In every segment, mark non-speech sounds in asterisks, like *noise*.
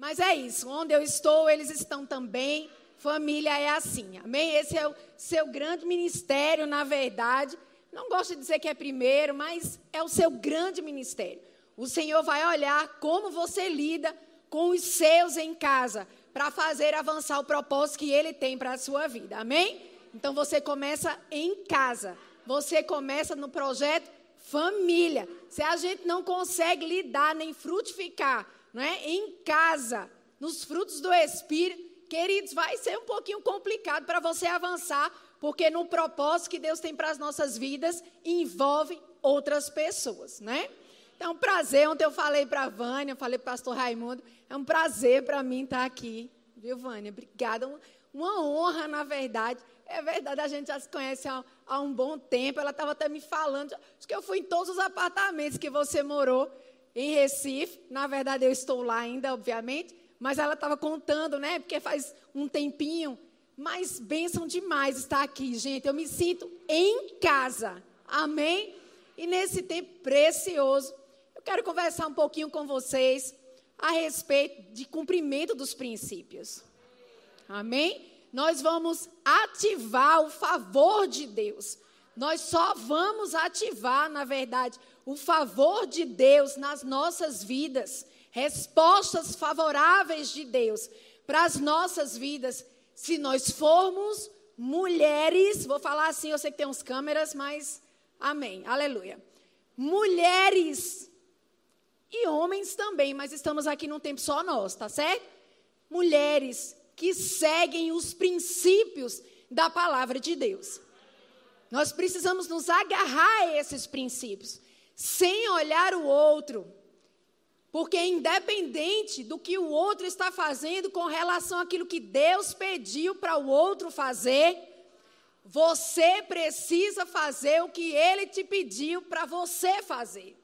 Mas é isso, onde eu estou, eles estão também. Família é assim, amém? Esse é o seu grande ministério, na verdade. Não gosto de dizer que é primeiro, mas é o seu grande ministério. O Senhor vai olhar como você lida com os seus em casa, para fazer avançar o propósito que Ele tem para a sua vida, amém? Então você começa em casa, você começa no projeto família. Se a gente não consegue lidar nem frutificar não é? em casa, nos frutos do Espírito, queridos, vai ser um pouquinho complicado para você avançar, porque no propósito que Deus tem para as nossas vidas envolve outras pessoas, né? Então, prazer. Ontem eu falei para a Vânia, falei para o pastor Raimundo, é um prazer para mim estar aqui, viu, Vânia? Obrigada. Uma honra, na verdade. É verdade, a gente já se conhece há, há um bom tempo. Ela estava até me falando. Acho que eu fui em todos os apartamentos que você morou em Recife. Na verdade, eu estou lá ainda, obviamente. Mas ela estava contando, né? Porque faz um tempinho. Mas bênção demais estar aqui, gente. Eu me sinto em casa. Amém? E nesse tempo precioso, eu quero conversar um pouquinho com vocês a respeito de cumprimento dos princípios. Amém? nós vamos ativar o favor de Deus. Nós só vamos ativar, na verdade, o favor de Deus nas nossas vidas, respostas favoráveis de Deus para as nossas vidas, se nós formos mulheres, vou falar assim, eu sei que tem uns câmeras, mas amém, aleluia. Mulheres e homens também, mas estamos aqui num tempo só nós, tá certo? Mulheres que seguem os princípios da palavra de Deus. Nós precisamos nos agarrar a esses princípios, sem olhar o outro. Porque independente do que o outro está fazendo com relação àquilo que Deus pediu para o outro fazer, você precisa fazer o que ele te pediu para você fazer.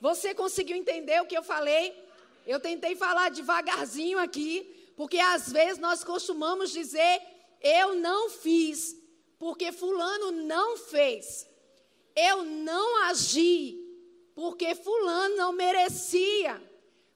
Você conseguiu entender o que eu falei? Eu tentei falar devagarzinho aqui, porque às vezes nós costumamos dizer, eu não fiz, porque Fulano não fez. Eu não agi, porque Fulano não merecia.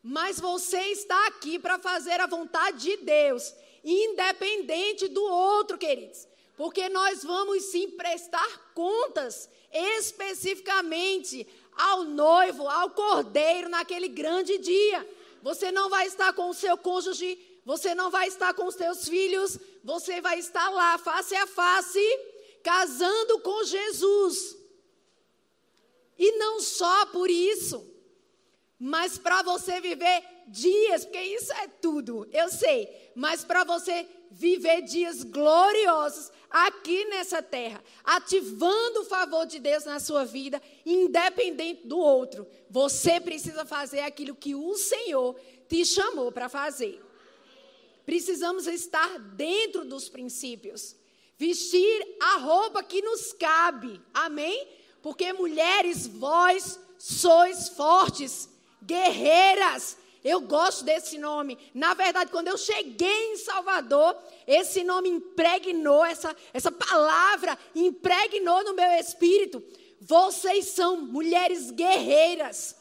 Mas você está aqui para fazer a vontade de Deus, independente do outro, queridos. Porque nós vamos sim prestar contas especificamente ao noivo, ao cordeiro naquele grande dia. Você não vai estar com o seu cônjuge você não vai estar com os seus filhos, você vai estar lá, face a face, casando com Jesus. E não só por isso, mas para você viver dias, porque isso é tudo, eu sei, mas para você viver dias gloriosos aqui nessa terra, ativando o favor de Deus na sua vida, independente do outro. Você precisa fazer aquilo que o Senhor te chamou para fazer. Precisamos estar dentro dos princípios. Vestir a roupa que nos cabe. Amém? Porque mulheres, vós sois fortes, guerreiras. Eu gosto desse nome. Na verdade, quando eu cheguei em Salvador, esse nome impregnou, essa, essa palavra impregnou no meu espírito. Vocês são mulheres guerreiras.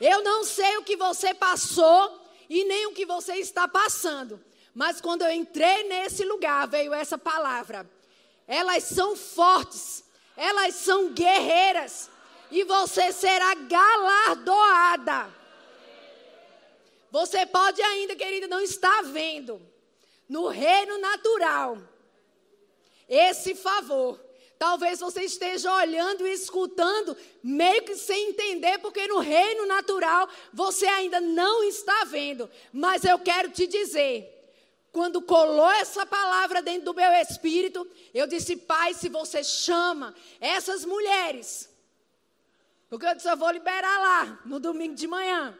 Eu não sei o que você passou e nem o que você está passando. Mas quando eu entrei nesse lugar, veio essa palavra. Elas são fortes, elas são guerreiras, e você será galardoada. Você pode ainda, querida, não estar vendo no reino natural esse favor. Talvez você esteja olhando e escutando, meio que sem entender, porque no reino natural você ainda não está vendo. Mas eu quero te dizer quando colou essa palavra dentro do meu espírito, eu disse, Pai, se você chama essas mulheres, porque eu eu vou liberar lá no domingo de manhã.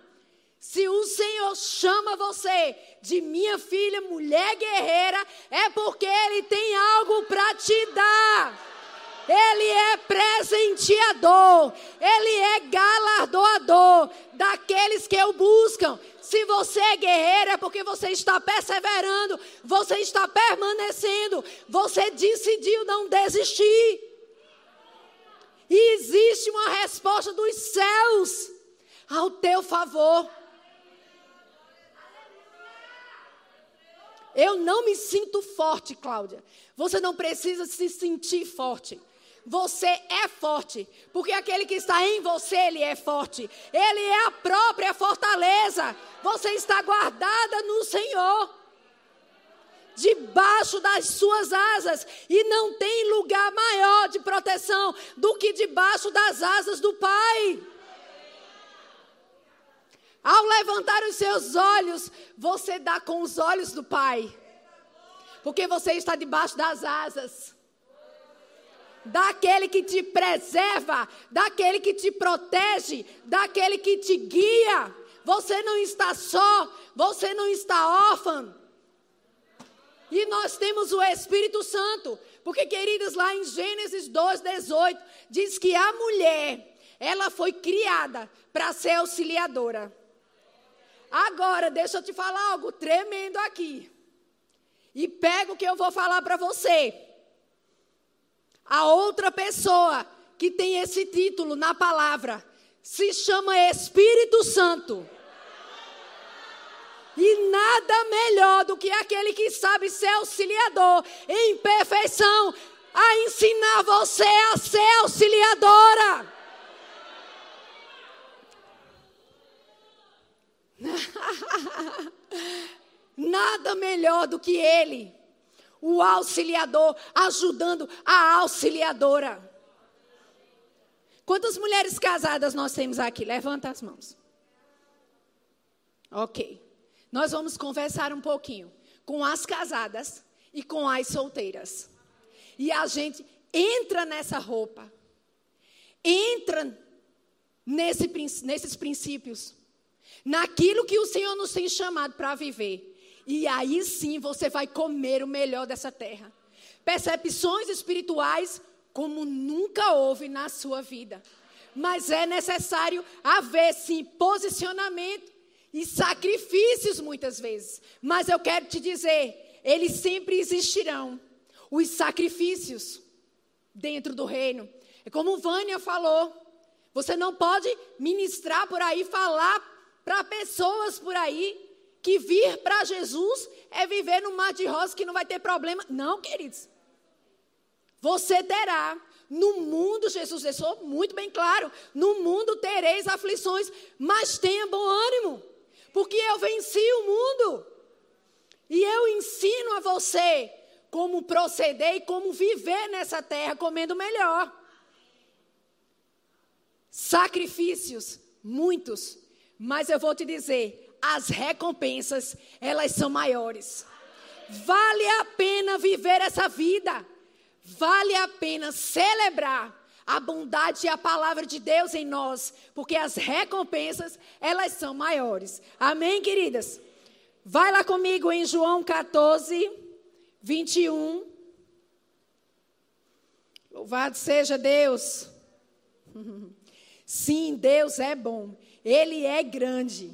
Se o Senhor chama você de minha filha, mulher guerreira, é porque Ele tem algo para te dar. Ele é presenteador, Ele é galardoador daqueles que o buscam. Se você é guerreiro, é porque você está perseverando, você está permanecendo, você decidiu não desistir. E existe uma resposta dos céus ao teu favor. Eu não me sinto forte, Cláudia. Você não precisa se sentir forte. Você é forte, porque aquele que está em você, ele é forte. Ele é a própria fortaleza. Você está guardada no Senhor. Debaixo das suas asas, e não tem lugar maior de proteção do que debaixo das asas do Pai. Ao levantar os seus olhos, você dá com os olhos do Pai. Porque você está debaixo das asas. Daquele que te preserva, daquele que te protege, daquele que te guia. Você não está só, você não está órfão. E nós temos o Espírito Santo. Porque, queridos, lá em Gênesis 2, 18, diz que a mulher, ela foi criada para ser auxiliadora. Agora, deixa eu te falar algo tremendo aqui. E pega o que eu vou falar para você. A outra pessoa que tem esse título na palavra se chama Espírito Santo. E nada melhor do que aquele que sabe ser auxiliador em perfeição a ensinar você a ser auxiliadora. *laughs* Nada melhor do que ele, o auxiliador, ajudando a auxiliadora. Quantas mulheres casadas nós temos aqui? Levanta as mãos. Ok. Nós vamos conversar um pouquinho com as casadas e com as solteiras. E a gente entra nessa roupa, entra nesse, nesses princípios naquilo que o Senhor nos tem chamado para viver. E aí sim você vai comer o melhor dessa terra. Percepções espirituais como nunca houve na sua vida. Mas é necessário haver sim posicionamento e sacrifícios muitas vezes. Mas eu quero te dizer, eles sempre existirão. Os sacrifícios dentro do reino. É como Vânia falou. Você não pode ministrar por aí, falar para pessoas por aí que vir para Jesus é viver no mar de rosas que não vai ter problema. Não, queridos. Você terá. No mundo, Jesus deixou muito bem claro: no mundo tereis aflições, mas tenha bom ânimo, porque eu venci o mundo. E eu ensino a você como proceder e como viver nessa terra comendo melhor. Sacrifícios, muitos, mas eu vou te dizer, as recompensas, elas são maiores. Vale a pena viver essa vida. Vale a pena celebrar a bondade e a palavra de Deus em nós, porque as recompensas, elas são maiores. Amém, queridas? Vai lá comigo em João 14, 21. Louvado seja Deus. *laughs* Sim, Deus é bom. Ele é grande,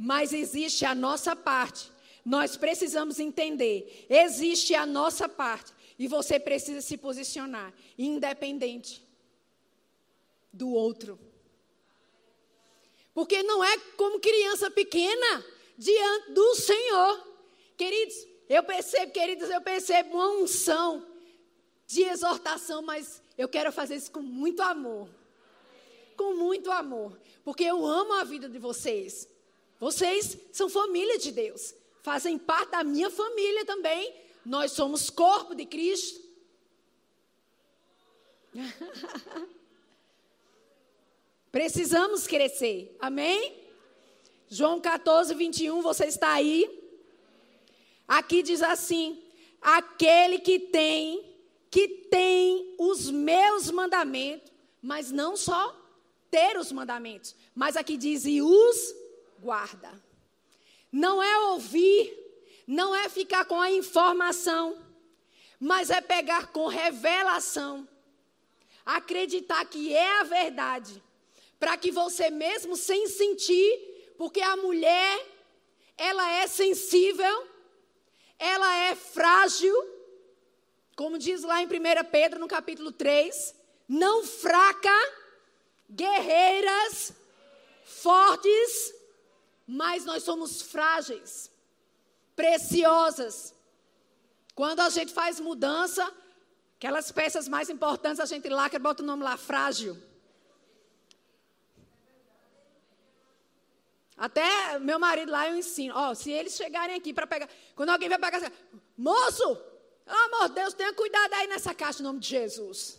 mas existe a nossa parte. Nós precisamos entender. Existe a nossa parte. E você precisa se posicionar, independente do outro. Porque não é como criança pequena diante do Senhor. Queridos, eu percebo, queridos, eu percebo uma unção de exortação, mas eu quero fazer isso com muito amor com muito amor, porque eu amo a vida de vocês. Vocês são família de Deus, fazem parte da minha família também. Nós somos corpo de Cristo. *laughs* Precisamos crescer, amém? João 14, 21, você está aí? Aqui diz assim: aquele que tem, que tem os meus mandamentos, mas não só ter os mandamentos, mas aqui diz e os guarda. Não é ouvir, não é ficar com a informação, mas é pegar com revelação. Acreditar que é a verdade, para que você mesmo sem sentir, porque a mulher, ela é sensível, ela é frágil, como diz lá em 1 Pedro, no capítulo 3, não fraca, guerreiras, fortes, mas nós somos frágeis. preciosas. Quando a gente faz mudança, aquelas peças mais importantes, a gente lacra, bota o nome lá, frágil. Até meu marido lá eu ensino, ó, se eles chegarem aqui para pegar, quando alguém vai pegar, moço, pelo amor de Deus, tenha cuidado aí nessa caixa em nome de Jesus.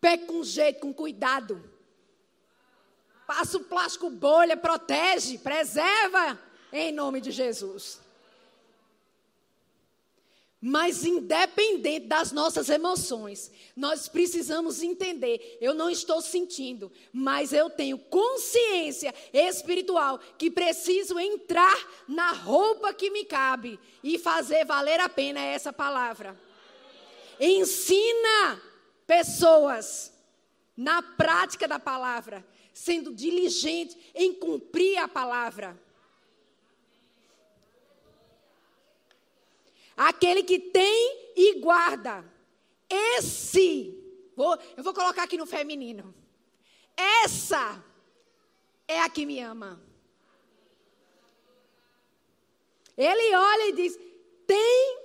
Pegue com jeito, com cuidado. Passa o plástico bolha, protege, preserva em nome de Jesus. Mas independente das nossas emoções, nós precisamos entender, eu não estou sentindo, mas eu tenho consciência espiritual que preciso entrar na roupa que me cabe e fazer valer a pena essa palavra. Ensina pessoas na prática da palavra sendo diligente em cumprir a palavra. Aquele que tem e guarda. Esse, vou, eu vou colocar aqui no feminino. Essa é a que me ama. Ele olha e diz: tem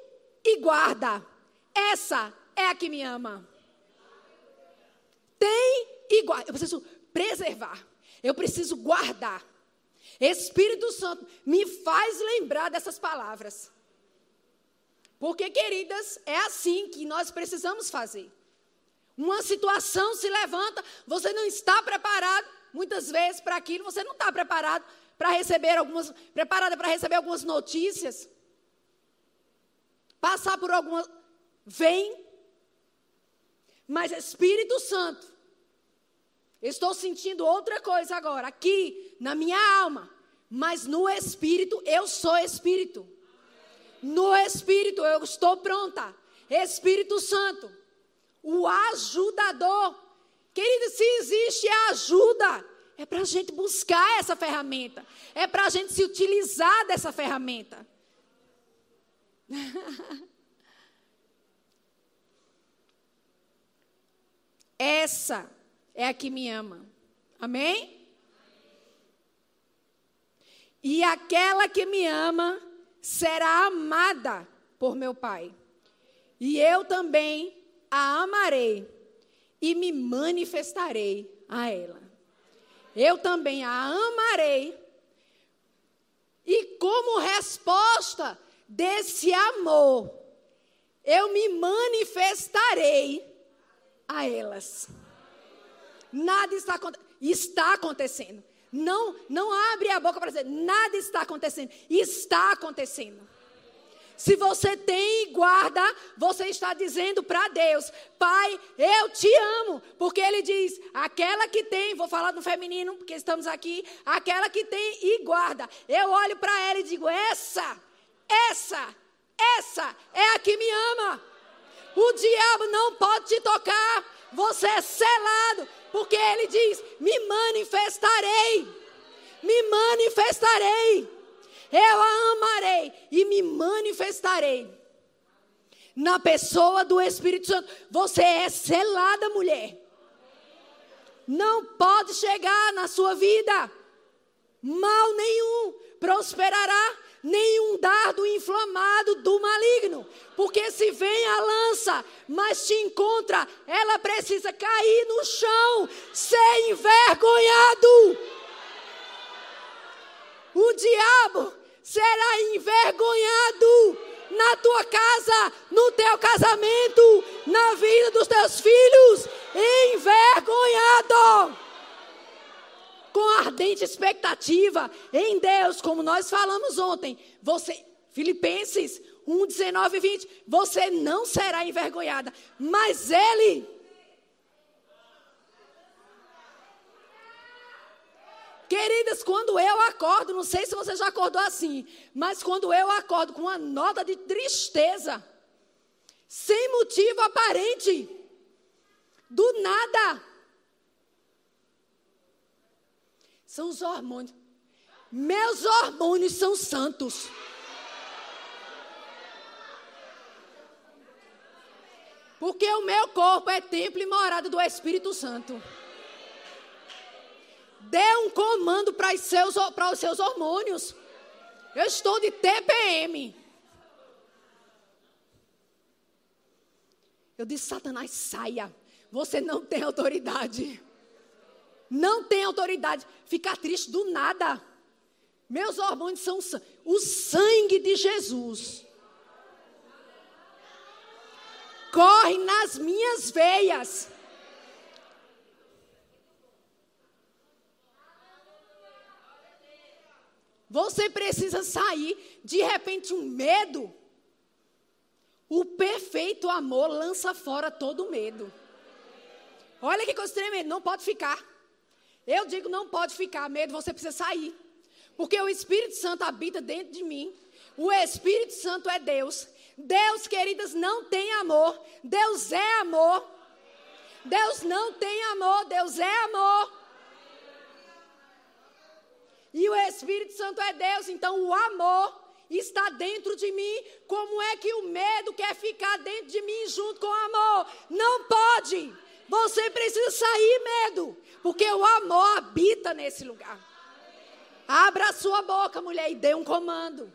e guarda. Essa é a que me ama. Tem e guarda. Eu preciso preservar. Eu preciso guardar. Espírito Santo me faz lembrar dessas palavras. Porque, queridas, é assim que nós precisamos fazer. Uma situação se levanta, você não está preparado, muitas vezes, para aquilo, você não está preparado para receber algumas, preparada para receber algumas notícias. Passar por alguma. Vem. Mas Espírito Santo Estou sentindo outra coisa agora, aqui, na minha alma. Mas no espírito, eu sou espírito. No espírito, eu estou pronta. Espírito Santo, o ajudador. Querido, se existe ajuda, é para a gente buscar essa ferramenta. É para a gente se utilizar dessa ferramenta. *laughs* essa é a que me ama. Amém? E aquela que me ama será amada por meu Pai. E eu também a amarei e me manifestarei a ela. Eu também a amarei. E como resposta desse amor, eu me manifestarei a elas. Nada está, está acontecendo. Não, não abre a boca para dizer, nada está acontecendo. Está acontecendo. Se você tem e guarda, você está dizendo para Deus: Pai, eu te amo. Porque Ele diz: aquela que tem, vou falar no feminino, porque estamos aqui, aquela que tem e guarda. Eu olho para ela e digo: essa, essa, essa é a que me ama. O diabo não pode te tocar. Você é selado porque ele diz: Me manifestarei, me manifestarei, eu a amarei e me manifestarei. Na pessoa do Espírito Santo, você é selada, mulher. Não pode chegar na sua vida mal nenhum, prosperará nenhum dardo inflamado do maligno. Porque se vem a lança, mas te encontra, ela precisa cair no chão, ser envergonhado. O diabo será envergonhado na tua casa, no teu casamento, na vida dos teus filhos, envergonhado com ardente expectativa em Deus, como nós falamos ontem. Você, Filipenses 1, 19 e 20, você não será envergonhada, mas Ele. Queridas, quando eu acordo, não sei se você já acordou assim, mas quando eu acordo com uma nota de tristeza, sem motivo aparente, do nada, São os hormônios. Meus hormônios são santos. Porque o meu corpo é templo e morada do Espírito Santo. Dê um comando para os seus, para os seus hormônios. Eu estou de TPM. Eu disse: Satanás, saia. Você não tem autoridade. Não tem autoridade. Ficar triste do nada. Meus hormônios são o sangue de Jesus. Corre nas minhas veias. Você precisa sair, de repente, um medo. O perfeito amor lança fora todo medo. Olha que coisa tremenda, não pode ficar. Eu digo, não pode ficar, medo, você precisa sair. Porque o Espírito Santo habita dentro de mim. O Espírito Santo é Deus. Deus, queridas, não tem amor. Deus é amor. Deus não tem amor, Deus é amor. E o Espírito Santo é Deus, então o amor está dentro de mim. Como é que o medo quer ficar dentro de mim junto com o amor? Não pode. Você precisa sair, medo, porque o amor habita nesse lugar. Abra a sua boca, mulher, e dê um comando.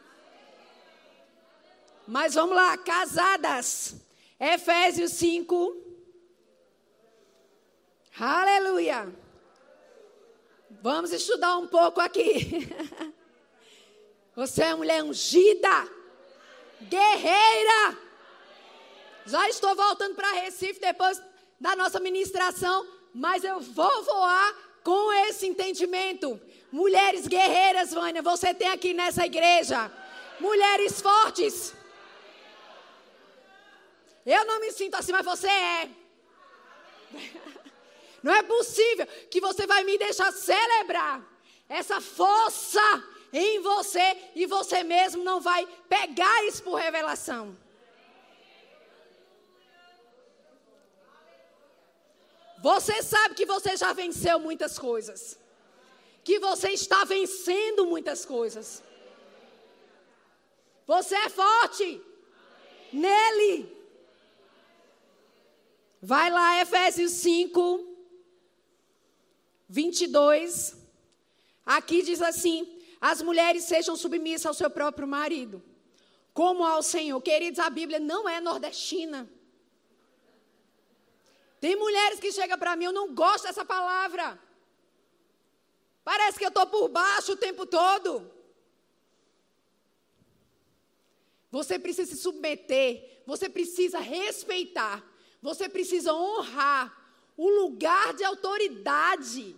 Mas vamos lá, casadas. Efésios 5. Aleluia. Vamos estudar um pouco aqui. *laughs* Você é mulher ungida, guerreira. Já estou voltando para Recife depois da nossa ministração, mas eu vou voar com esse entendimento. Mulheres guerreiras, Vânia, você tem aqui nessa igreja. Mulheres fortes. Eu não me sinto assim, mas você é. *laughs* Não é possível que você vai me deixar celebrar essa força em você e você mesmo não vai pegar isso por revelação. Você sabe que você já venceu muitas coisas. Que você está vencendo muitas coisas. Você é forte. Nele. Vai lá, Efésios 5, 22. Aqui diz assim: as mulheres sejam submissas ao seu próprio marido, como ao Senhor. Queridos, a Bíblia não é nordestina. Tem mulheres que chegam para mim, eu não gosto dessa palavra. Parece que eu estou por baixo o tempo todo. Você precisa se submeter, você precisa respeitar, você precisa honrar o lugar de autoridade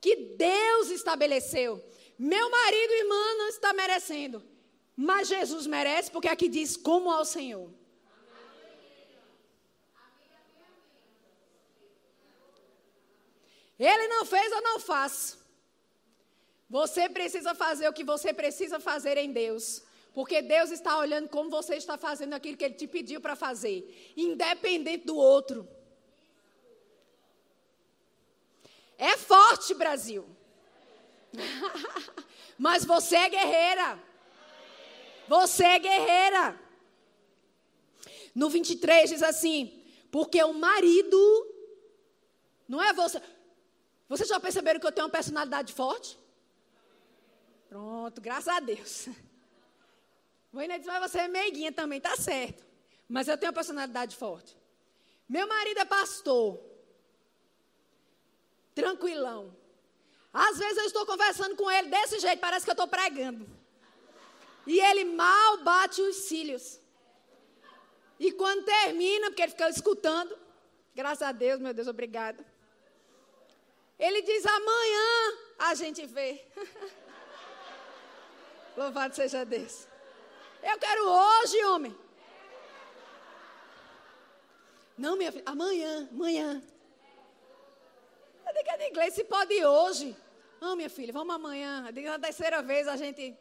que Deus estabeleceu. Meu marido, irmã, não está merecendo, mas Jesus merece, porque aqui diz: como ao Senhor. Ele não fez, eu não faço. Você precisa fazer o que você precisa fazer em Deus. Porque Deus está olhando como você está fazendo aquilo que Ele te pediu para fazer, independente do outro. É forte, Brasil. *laughs* Mas você é guerreira. Você é guerreira. No 23 diz assim: porque o marido, não é você. Vocês já perceberam que eu tenho uma personalidade forte? Pronto, graças a Deus. *laughs* Voina disse, mas você é meiguinha também, tá certo. Mas eu tenho uma personalidade forte. Meu marido é pastor. Tranquilão. Às vezes eu estou conversando com ele desse jeito, parece que eu estou pregando. E ele mal bate os cílios. E quando termina, porque ele fica escutando, graças a Deus, meu Deus, obrigada. Ele diz: amanhã a gente vê. *laughs* Louvado seja Deus. Eu quero hoje, homem. Não, minha filha, amanhã, amanhã. Eu digo em inglês, se pode ir hoje. Não, minha filha, vamos amanhã. Eu digo, na terceira vez a gente.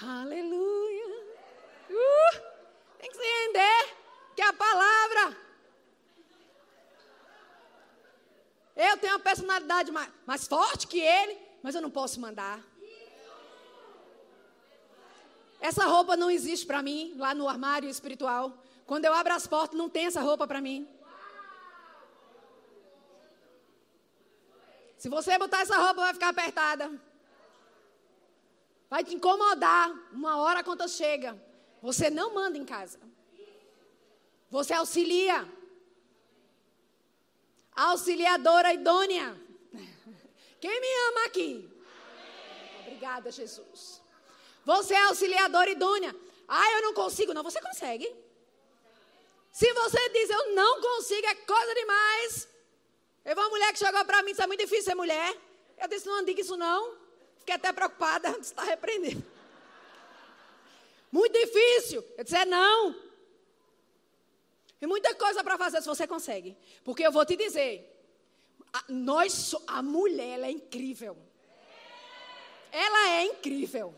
Aleluia. Uh, tem que se render, que é a palavra. Eu tenho uma personalidade mais, mais forte que ele, mas eu não posso mandar. Essa roupa não existe para mim lá no armário espiritual. Quando eu abro as portas, não tem essa roupa para mim. Se você botar essa roupa, vai ficar apertada. vai te incomodar. Uma hora a conta chega. Você não manda em casa. Você auxilia. Auxiliadora idônea. Quem me ama aqui? Obrigada, Jesus. Você é auxiliadora idônea. Ah, eu não consigo. Não, você consegue. Se você diz eu não consigo, é coisa demais. Eu uma mulher que chegou para mim e disse: é muito difícil ser mulher. Eu disse: não diga isso não. Fiquei até preocupada *laughs* estar repreendendo. Muito difícil. Eu disse: é não. Tem muita coisa para fazer se você consegue. Porque eu vou te dizer: a, nós, a mulher, ela é incrível. Ela é incrível.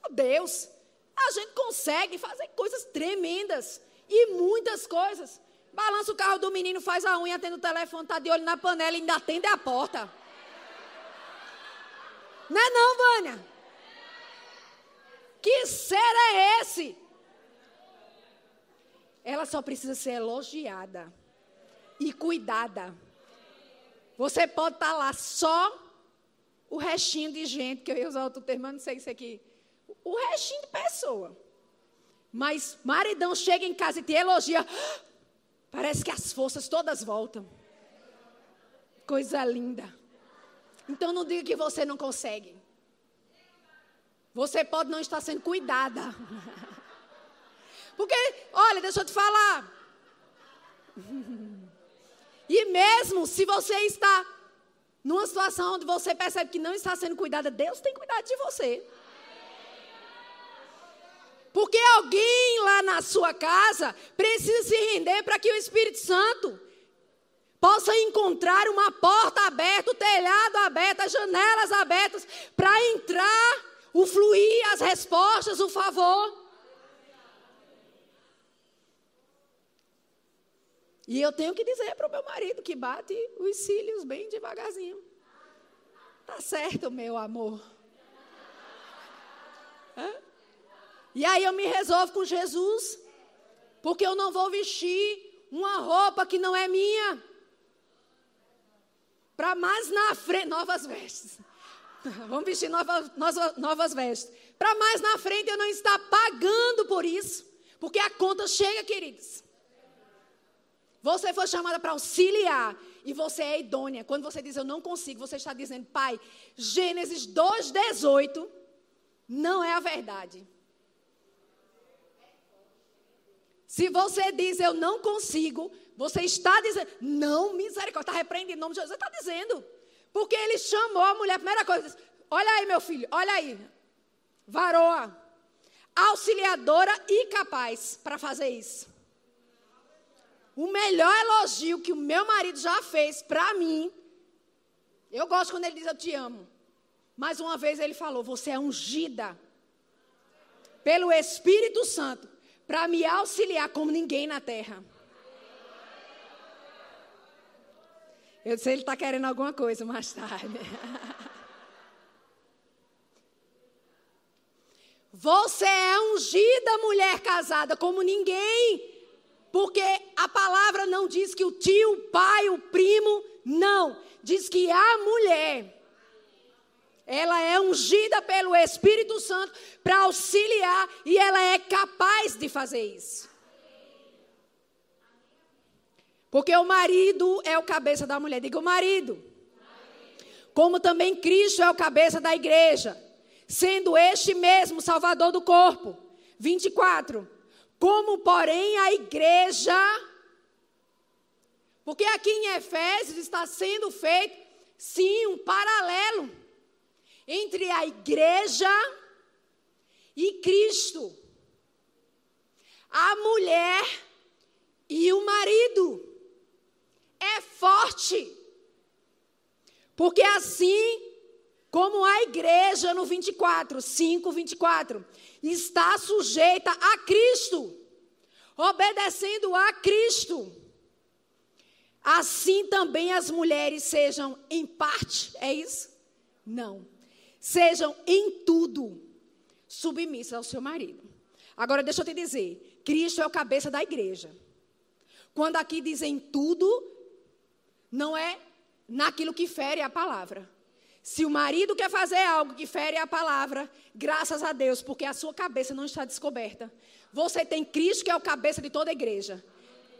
Meu Deus, a gente consegue fazer coisas tremendas e muitas coisas. Balança o carro do menino, faz a unha, atende o telefone, está de olho na panela e ainda atende a porta. Não é não, Vânia? Que ser é esse? Ela só precisa ser elogiada e cuidada. Você pode estar tá lá só o restinho de gente, que eu ia usar outro termo, não sei isso aqui. O restinho de pessoa. Mas maridão chega em casa e te elogia. Parece que as forças todas voltam. Coisa linda. Então não diga que você não consegue. Você pode não estar sendo cuidada. *laughs* Porque, olha, deixa eu te falar. E mesmo se você está numa situação onde você percebe que não está sendo cuidada, Deus tem cuidado de você. Porque alguém lá na sua casa precisa se render para que o Espírito Santo possa encontrar uma porta aberta, o telhado aberto, as janelas abertas, para entrar, o fluir, as respostas, o favor. E eu tenho que dizer para o meu marido que bate os cílios bem devagarzinho. Tá certo, meu amor. Hã? E aí eu me resolvo com Jesus, porque eu não vou vestir uma roupa que não é minha. Para mais na frente, novas vestes. *laughs* Vamos vestir novas, novas, novas vestes. Para mais na frente eu não estar pagando por isso, porque a conta chega, queridos. Você foi chamada para auxiliar e você é idônea. Quando você diz eu não consigo, você está dizendo, Pai, Gênesis 2,18 não é a verdade. Se você diz eu não consigo, você está dizendo, não, misericórdia, está repreendendo em nome de Jesus. Você está dizendo. Porque ele chamou a mulher, a primeira coisa, olha aí, meu filho, olha aí. Varoa, auxiliadora e capaz para fazer isso. O melhor elogio que o meu marido já fez para mim, eu gosto quando ele diz eu te amo. Mais uma vez ele falou: Você é ungida pelo Espírito Santo para me auxiliar como ninguém na terra. Eu disse, ele está querendo alguma coisa mais tarde. *laughs* Você é ungida, mulher casada, como ninguém. Porque a palavra não diz que o tio, o pai, o primo, não. Diz que a mulher, ela é ungida pelo Espírito Santo para auxiliar e ela é capaz de fazer isso. Porque o marido é o cabeça da mulher. Diga o marido. Como também Cristo é o cabeça da igreja, sendo este mesmo Salvador do corpo. 24. Como, porém, a igreja. Porque aqui em Efésios está sendo feito, sim, um paralelo entre a igreja e Cristo. A mulher e o marido. É forte. Porque assim como a igreja no 24, 5, 24, está sujeita a Cristo, obedecendo a Cristo. Assim também as mulheres sejam em parte, é isso? Não sejam em tudo submissas ao seu marido. Agora, deixa eu te dizer: Cristo é o cabeça da igreja. Quando aqui dizem tudo, não é naquilo que fere a palavra. Se o marido quer fazer algo que fere a palavra, graças a Deus, porque a sua cabeça não está descoberta. Você tem Cristo que é o cabeça de toda a igreja.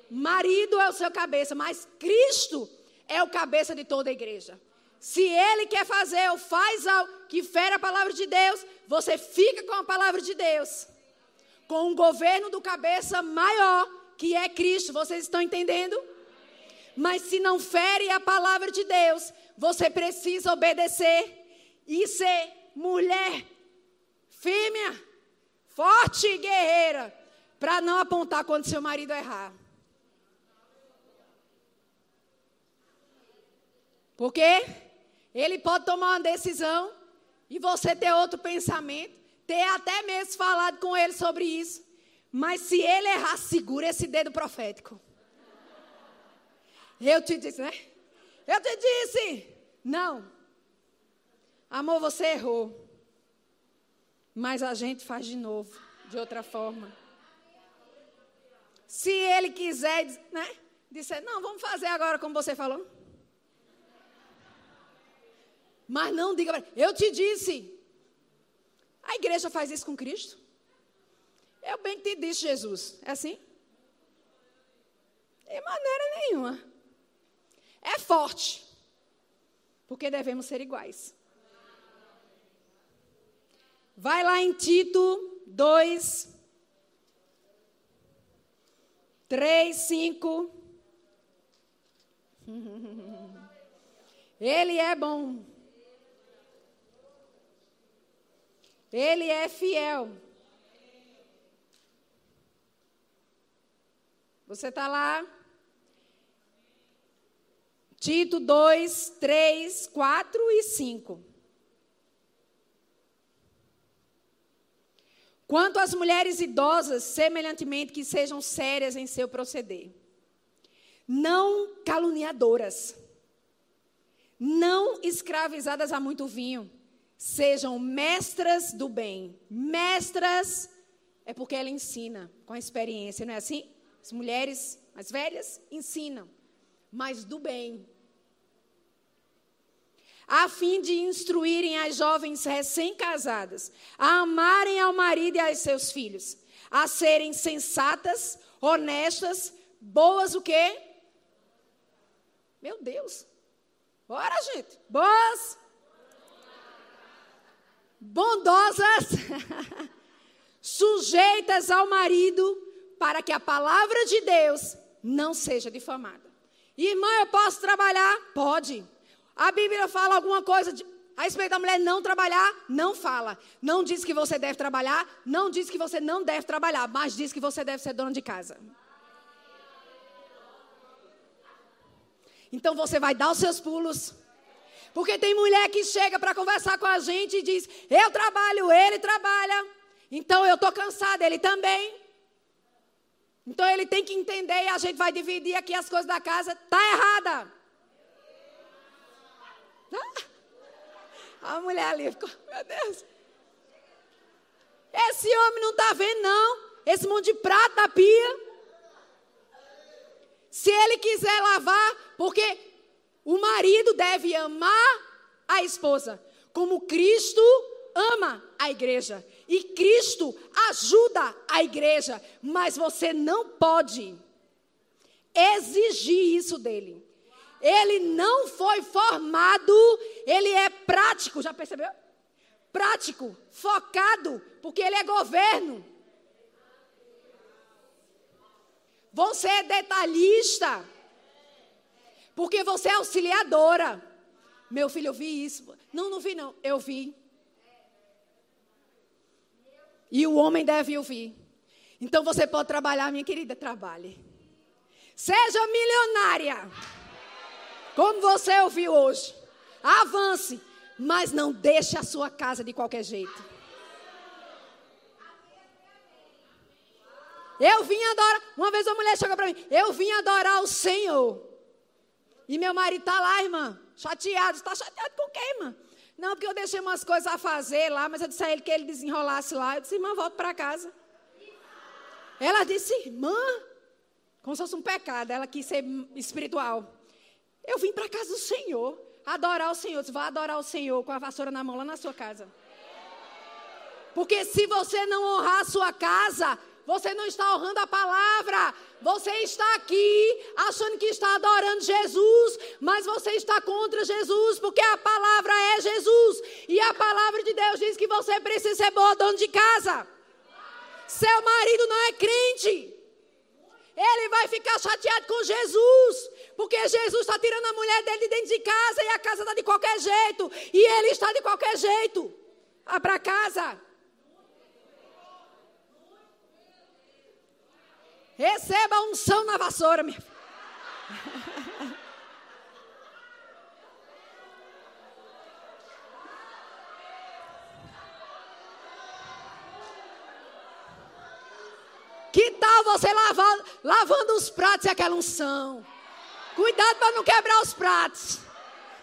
Marido é o seu cabeça, mas Cristo é o cabeça de toda a igreja. Se ele quer fazer ou faz algo que fere a palavra de Deus, você fica com a palavra de Deus. Com um governo do cabeça maior, que é Cristo. Vocês estão entendendo? Mas se não fere a palavra de Deus, você precisa obedecer e ser mulher fêmea, forte e guerreira, para não apontar quando seu marido errar. Porque ele pode tomar uma decisão e você ter outro pensamento, ter até mesmo falado com ele sobre isso. Mas se ele errar, segura esse dedo profético. Eu te disse, né? Eu te disse. Não. Amor, você errou. Mas a gente faz de novo, de outra forma. Se ele quiser, né? Disser, não, vamos fazer agora como você falou. Mas não diga eu te disse. A igreja faz isso com Cristo? Eu bem te disse, Jesus. É assim? De maneira nenhuma é forte, porque devemos ser iguais. Vai lá em Tito 2, 3, 5. Ele é bom. Ele é fiel. Você está lá? Tito 2, 3, 4 e 5. Quanto às mulheres idosas, semelhantemente que sejam sérias em seu proceder, não caluniadoras, não escravizadas a muito vinho, sejam mestras do bem. Mestras é porque ela ensina com a experiência, não é assim? As mulheres mais velhas ensinam, mas do bem a fim de instruírem as jovens recém-casadas a amarem ao marido e aos seus filhos, a serem sensatas, honestas, boas o quê? Meu Deus. Bora, gente. Boas. Bondosas. *laughs* sujeitas ao marido, para que a palavra de Deus não seja difamada. Irmã, eu posso trabalhar? Pode. A Bíblia fala alguma coisa de, a respeito da mulher não trabalhar? Não fala. Não diz que você deve trabalhar, não diz que você não deve trabalhar, mas diz que você deve ser dona de casa. Então você vai dar os seus pulos. Porque tem mulher que chega para conversar com a gente e diz: Eu trabalho, ele trabalha. Então eu estou cansada, ele também. Então ele tem que entender e a gente vai dividir aqui as coisas da casa. Está errada. A mulher ali ficou, meu Deus. Esse homem não está vendo, não. Esse monte de prato da pia. Se ele quiser lavar, porque o marido deve amar a esposa, como Cristo ama a igreja. E Cristo ajuda a igreja, mas você não pode exigir isso dele. Ele não foi formado, ele é prático, já percebeu? Prático, focado, porque ele é governo. Você é detalhista, porque você é auxiliadora. Meu filho, eu vi isso. Não, não vi, não. Eu vi. E o homem deve ouvir. Então você pode trabalhar, minha querida, trabalhe. Seja milionária. Como você ouviu hoje. Avance, mas não deixe a sua casa de qualquer jeito. Eu vim adorar. Uma vez uma mulher chegou para mim. Eu vim adorar o Senhor. E meu marido está lá, irmã. Chateado. Está chateado com quem, irmã? Não, porque eu deixei umas coisas a fazer lá, mas eu disse a ele que ele desenrolasse lá. Eu disse, irmã, volta para casa. Ela disse, irmã, como se fosse um pecado. Ela quis ser espiritual. Eu vim para a casa do Senhor. adorar o Senhor. Você vai adorar o Senhor com a vassoura na mão lá na sua casa. Porque se você não honrar a sua casa, você não está honrando a palavra. Você está aqui achando que está adorando Jesus, mas você está contra Jesus, porque a palavra é Jesus. E a palavra de Deus diz que você precisa ser boa dono de casa. Seu marido não é crente. Ele vai ficar chateado com Jesus, porque Jesus está tirando a mulher dele de dentro de casa e a casa está de qualquer jeito, e ele está de qualquer jeito. Vá para casa. Receba a unção na vassoura, minha filha. *laughs* Que tal você lavar, lavando os pratos e aquela unção? Cuidado para não quebrar os pratos.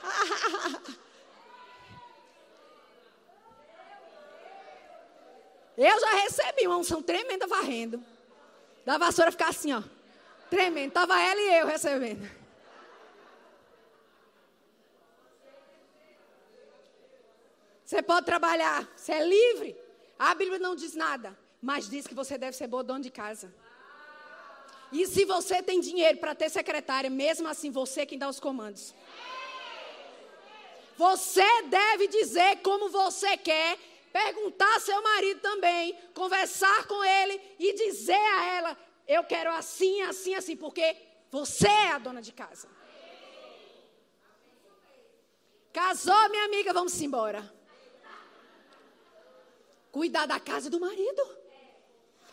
*laughs* Eu já recebi uma unção tremenda varrendo. Da vassoura ficar assim, ó. Tremendo. Tava ela e eu recebendo. Você pode trabalhar, você é livre. A Bíblia não diz nada, mas diz que você deve ser bom dono de casa. E se você tem dinheiro para ter secretária, mesmo assim você quem dá os comandos. Você deve dizer como você quer perguntar ao seu marido também, conversar com ele e dizer a ela: eu quero assim, assim, assim, porque você é a dona de casa. Casou, minha amiga, vamos embora. Cuidar da casa do marido.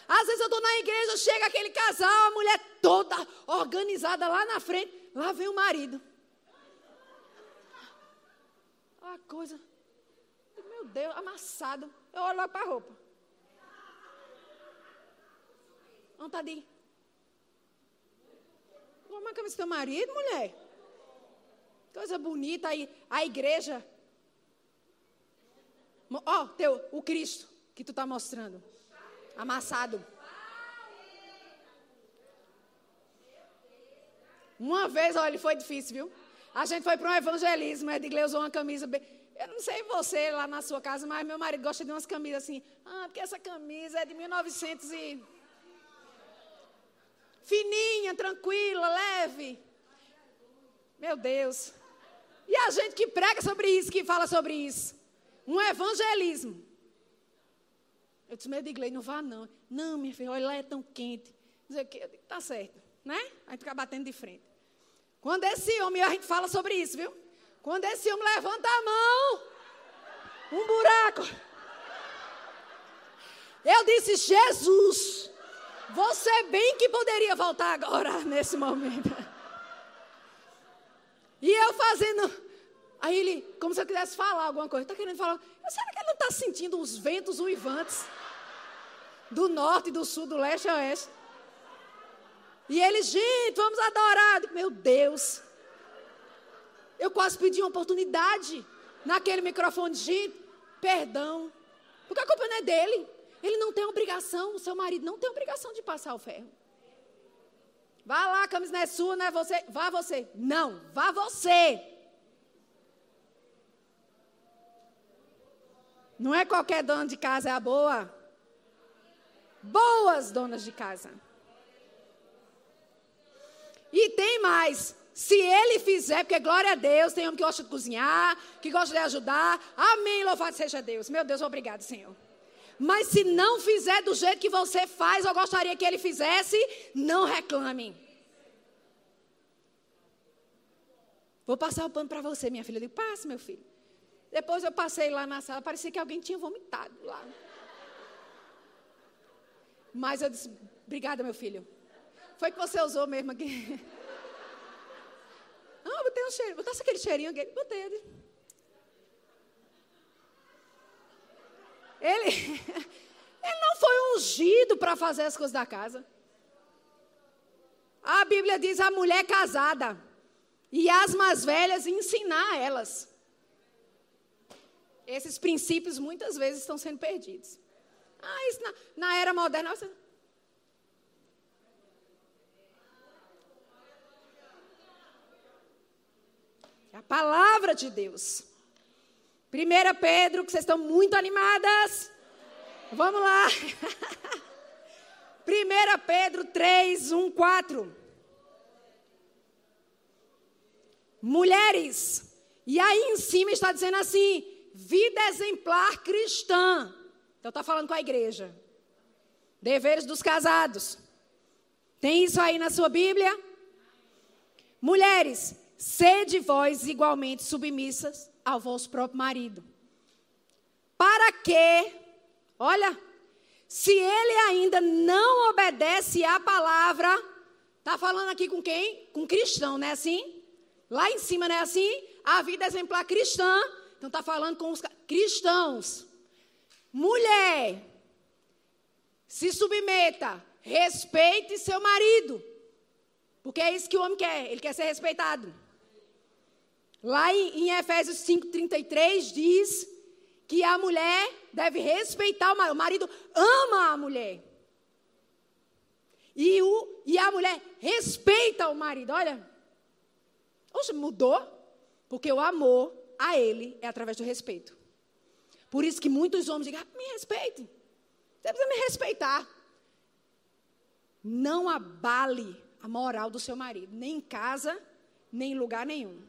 Às vezes eu estou na igreja, chega aquele casal, a mulher toda organizada lá na frente, lá vem o marido. A coisa meu Deus, amassado. Eu olho lá para a roupa. Tá de. Uma camisa do teu marido, mulher. Coisa bonita aí. A igreja. Ó, oh, teu, o Cristo que tu tá mostrando. Amassado. Uma vez, olha, foi difícil, viu? A gente foi para um evangelismo, Edgley usou uma camisa bem... Eu não sei você lá na sua casa, mas meu marido gosta de umas camisas assim. Ah, porque essa camisa é de 1900 e... Fininha, tranquila, leve. Meu Deus. E a gente que prega sobre isso, que fala sobre isso. Um evangelismo. Eu disse, meu Edgley, não vá não. Não, minha filha, olha lá é tão quente. Dizer que tá certo, né? A gente fica batendo de frente. Quando esse homem, a gente fala sobre isso, viu? Quando esse homem levanta a mão, um buraco. Eu disse, Jesus, você bem que poderia voltar agora, *laughs* nesse momento. E eu fazendo. Aí ele, como se eu quisesse falar alguma coisa, está querendo falar. Será que ele não está sentindo os ventos uivantes do norte, do sul, do leste a oeste? E ele, gente, vamos adorar. Meu Deus. Eu quase pedi uma oportunidade naquele microfone. Gente, perdão. Porque a culpa não é dele. Ele não tem obrigação, o seu marido não tem obrigação de passar o ferro. Vá lá, camisa não é sua, não é você. Vá você. Não, vá você. Não é qualquer dona de casa, é a boa. Boas donas de casa. E tem mais. Se ele fizer, porque glória a Deus, tem homem que gosta de cozinhar, que gosta de ajudar. Amém, louvado seja Deus. Meu Deus, obrigado, Senhor. Mas se não fizer do jeito que você faz, ou gostaria que ele fizesse, não reclame. Vou passar o pano para você, minha filha. Eu digo, passe, meu filho. Depois eu passei lá na sala, parecia que alguém tinha vomitado lá. Mas eu disse, obrigada, meu filho. Foi que você usou mesmo aqui. *laughs* Ah, botei um cheirinho. Botasse aquele cheirinho aqui. Botei. Ele, *laughs* ele não foi ungido para fazer as coisas da casa. A Bíblia diz a mulher casada e as mais velhas ensinar elas. Esses princípios muitas vezes estão sendo perdidos. Ah, isso na, na era moderna. Você, É a palavra de Deus. 1 Pedro, que vocês estão muito animadas. Vamos lá. *laughs* 1 Pedro 3, 1, 4. Mulheres, e aí em cima está dizendo assim: vida exemplar cristã. Então está falando com a igreja. Deveres dos casados. Tem isso aí na sua Bíblia? Mulheres, sede vós igualmente submissas ao vosso próprio marido. Para que, olha, se ele ainda não obedece à palavra, está falando aqui com quem? Com cristão, não é assim? Lá em cima não é assim? A vida exemplar cristã. Então está falando com os cristãos. Mulher, se submeta, respeite seu marido. Porque é isso que o homem quer, ele quer ser respeitado. Lá em, Efésios 5,33 diz que a mulher deve respeitar o marido. O marido ama a mulher. E, o, e a mulher respeita o marido. Olha, Oxe, mudou? Porque o amor a ele é através do respeito. Por isso que muitos homens dizem, ah, me respeite. Você precisa me respeitar. Não abale a moral do seu marido, nem em casa, nem em lugar nenhum.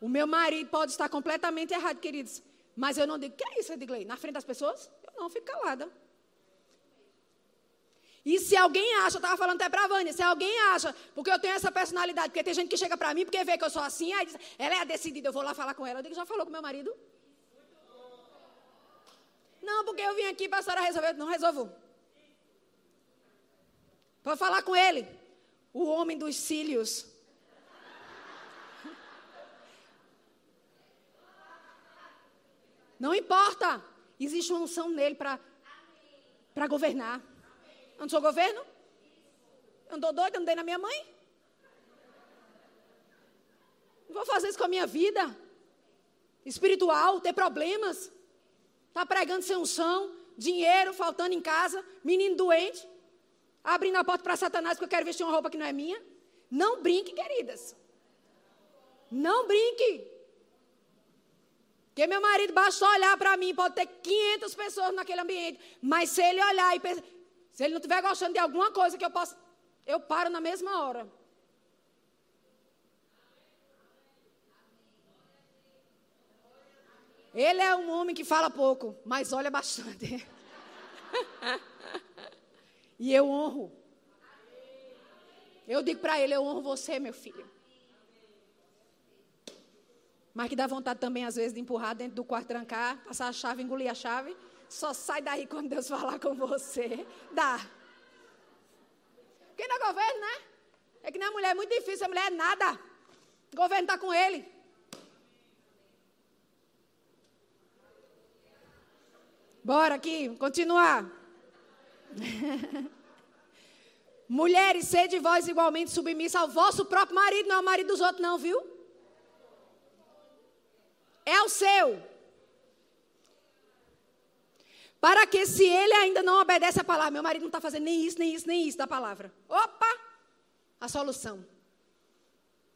O meu marido pode estar completamente errado, queridos. Mas eu não digo, que é isso, Edgley? Na frente das pessoas? Eu não, fico calada. E se alguém acha, eu estava falando até para a Vânia, se alguém acha, porque eu tenho essa personalidade, porque tem gente que chega para mim porque vê que eu sou assim, aí diz, ela é decidida, eu vou lá falar com ela. Eu digo, já falou com meu marido? Não, porque eu vim aqui para a senhora resolver. Não resolvo. Pode falar com ele. O homem dos cílios. Não importa. Existe uma unção nele para governar. Eu não sou governo? Eu não estou doida, eu não dei na minha mãe? Não vou fazer isso com a minha vida. Espiritual, ter problemas. Está pregando sem unção, dinheiro faltando em casa, menino doente, abrindo a porta para Satanás porque eu quero vestir uma roupa que não é minha. Não brinque, queridas. Não brinque. Porque meu marido basta olhar para mim, pode ter 500 pessoas naquele ambiente, mas se ele olhar e pensar, se ele não estiver gostando de alguma coisa que eu possa, eu paro na mesma hora. Ele é um homem que fala pouco, mas olha bastante. *laughs* e eu honro. Eu digo para ele: eu honro você, meu filho. Mas que dá vontade também, às vezes, de empurrar dentro do quarto, trancar, passar a chave, engolir a chave. Só sai daí quando Deus falar com você. Dá. Quem não é governo, né? É que nem a mulher, é muito difícil, a mulher é nada. O governo está com ele. Bora aqui, continuar. *laughs* Mulheres, sede vós igualmente submissa ao vosso próprio marido, não é o marido dos outros, não, viu? É o seu. Para que, se ele ainda não obedece a palavra, meu marido não está fazendo nem isso, nem isso, nem isso da palavra. Opa! A solução.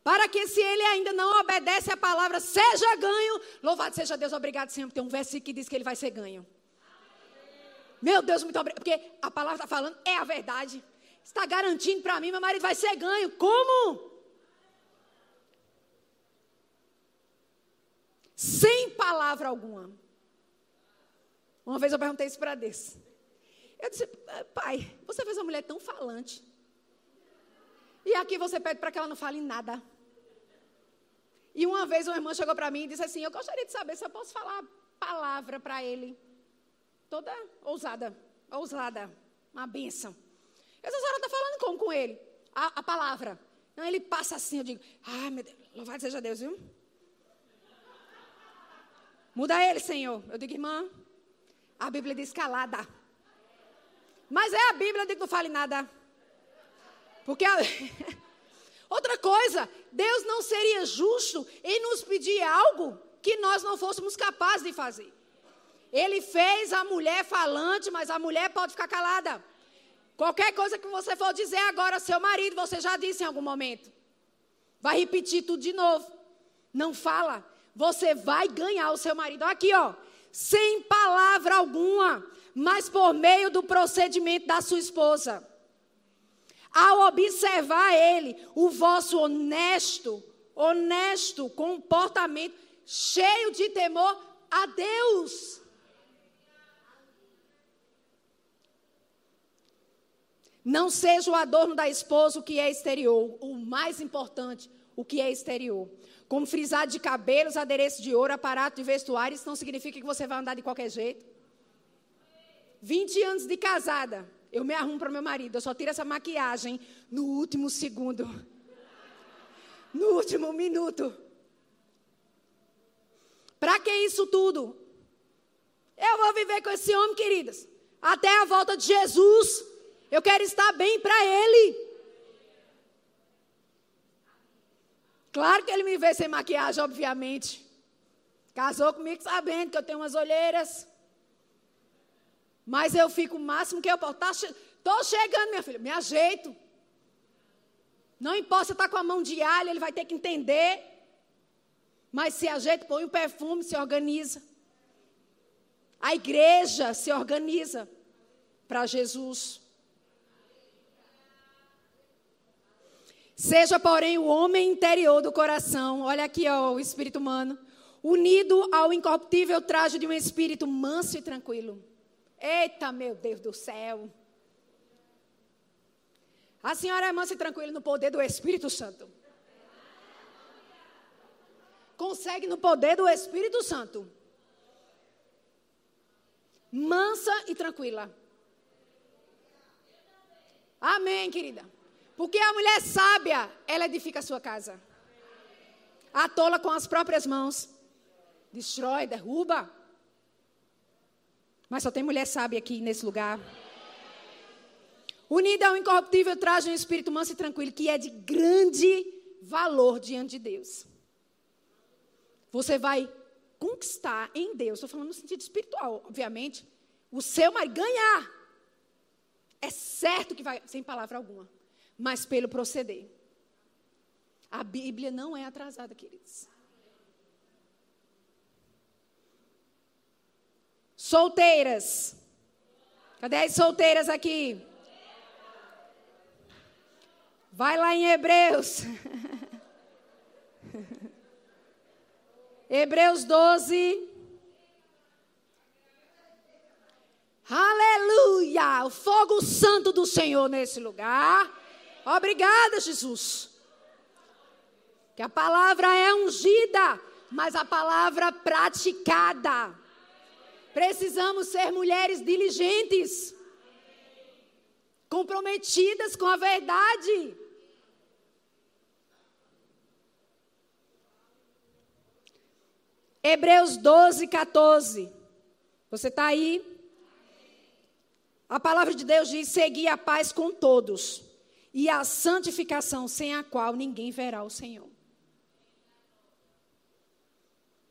Para que, se ele ainda não obedece a palavra, seja ganho. Louvado seja Deus, obrigado, Senhor. Tem um versículo que diz que ele vai ser ganho. Meu Deus, muito obrigado. Porque a palavra está falando, é a verdade. Está garantindo para mim, meu marido vai ser ganho. Como? Sem palavra alguma. Uma vez eu perguntei isso para Deus. Eu disse, pai, você fez uma mulher tão falante. E aqui você pede para que ela não fale nada. E uma vez uma irmã chegou para mim e disse assim: Eu gostaria de saber se eu posso falar palavra para ele. Toda ousada, ousada, uma bênção. Essa senhora está falando como com ele? A, a, palavra. Não, ele passa assim, eu digo, ai meu Deus, louvado seja Deus, viu? Muda ele, Senhor. Eu digo, irmã, a Bíblia diz calada. Mas é a Bíblia que não fale nada. Porque a... *laughs* outra coisa, Deus não seria justo em nos pedir algo que nós não fôssemos capazes de fazer. Ele fez a mulher falante, mas a mulher pode ficar calada. Qualquer coisa que você for dizer agora ao seu marido, você já disse em algum momento. Vai repetir tudo de novo. Não fala. Você vai ganhar o seu marido. Aqui, ó. Sem palavra alguma, mas por meio do procedimento da sua esposa. Ao observar ele, o vosso honesto, honesto comportamento, cheio de temor a Deus. Não seja o adorno da esposa o que é exterior, o mais importante, o que é exterior. Como frisado de cabelos, adereço de ouro, aparato de vestuário, isso não significa que você vai andar de qualquer jeito. 20 anos de casada, eu me arrumo para meu marido, eu só tiro essa maquiagem no último segundo. No último minuto. Para que isso tudo? Eu vou viver com esse homem, queridas, até a volta de Jesus. Eu quero estar bem para ele. Claro que ele me vê sem maquiagem, obviamente. Casou comigo sabendo que eu tenho umas olheiras. Mas eu fico o máximo que eu posso. Tá chegando, minha filha, me ajeito. Não importa se está com a mão de alho, ele vai ter que entender. Mas se ajeita, põe o perfume, se organiza. A igreja se organiza para Jesus. Seja, porém, o homem interior do coração, olha aqui ó, o espírito humano, unido ao incorruptível traje de um espírito manso e tranquilo. Eita, meu Deus do céu. A senhora é mansa e tranquila no poder do Espírito Santo. Consegue no poder do Espírito Santo. Mansa e tranquila. Amém, querida. Porque a mulher sábia, ela edifica a sua casa. A tola com as próprias mãos. Destrói, derruba. Mas só tem mulher sábia aqui nesse lugar. Unida ao incorruptível, traz um espírito manso e tranquilo, que é de grande valor diante de Deus. Você vai conquistar em Deus, estou falando no sentido espiritual, obviamente, o seu marido ganhar. É certo que vai, sem palavra alguma mas pelo proceder. A Bíblia não é atrasada, queridos. Solteiras. Cadê as solteiras aqui? Vai lá em Hebreus. *laughs* Hebreus 12. Aleluia! O fogo santo do Senhor nesse lugar. Obrigada, Jesus. Que a palavra é ungida, mas a palavra praticada. Precisamos ser mulheres diligentes, comprometidas com a verdade. Hebreus 12, 14. Você está aí? A palavra de Deus diz: seguir a paz com todos e a santificação sem a qual ninguém verá o Senhor.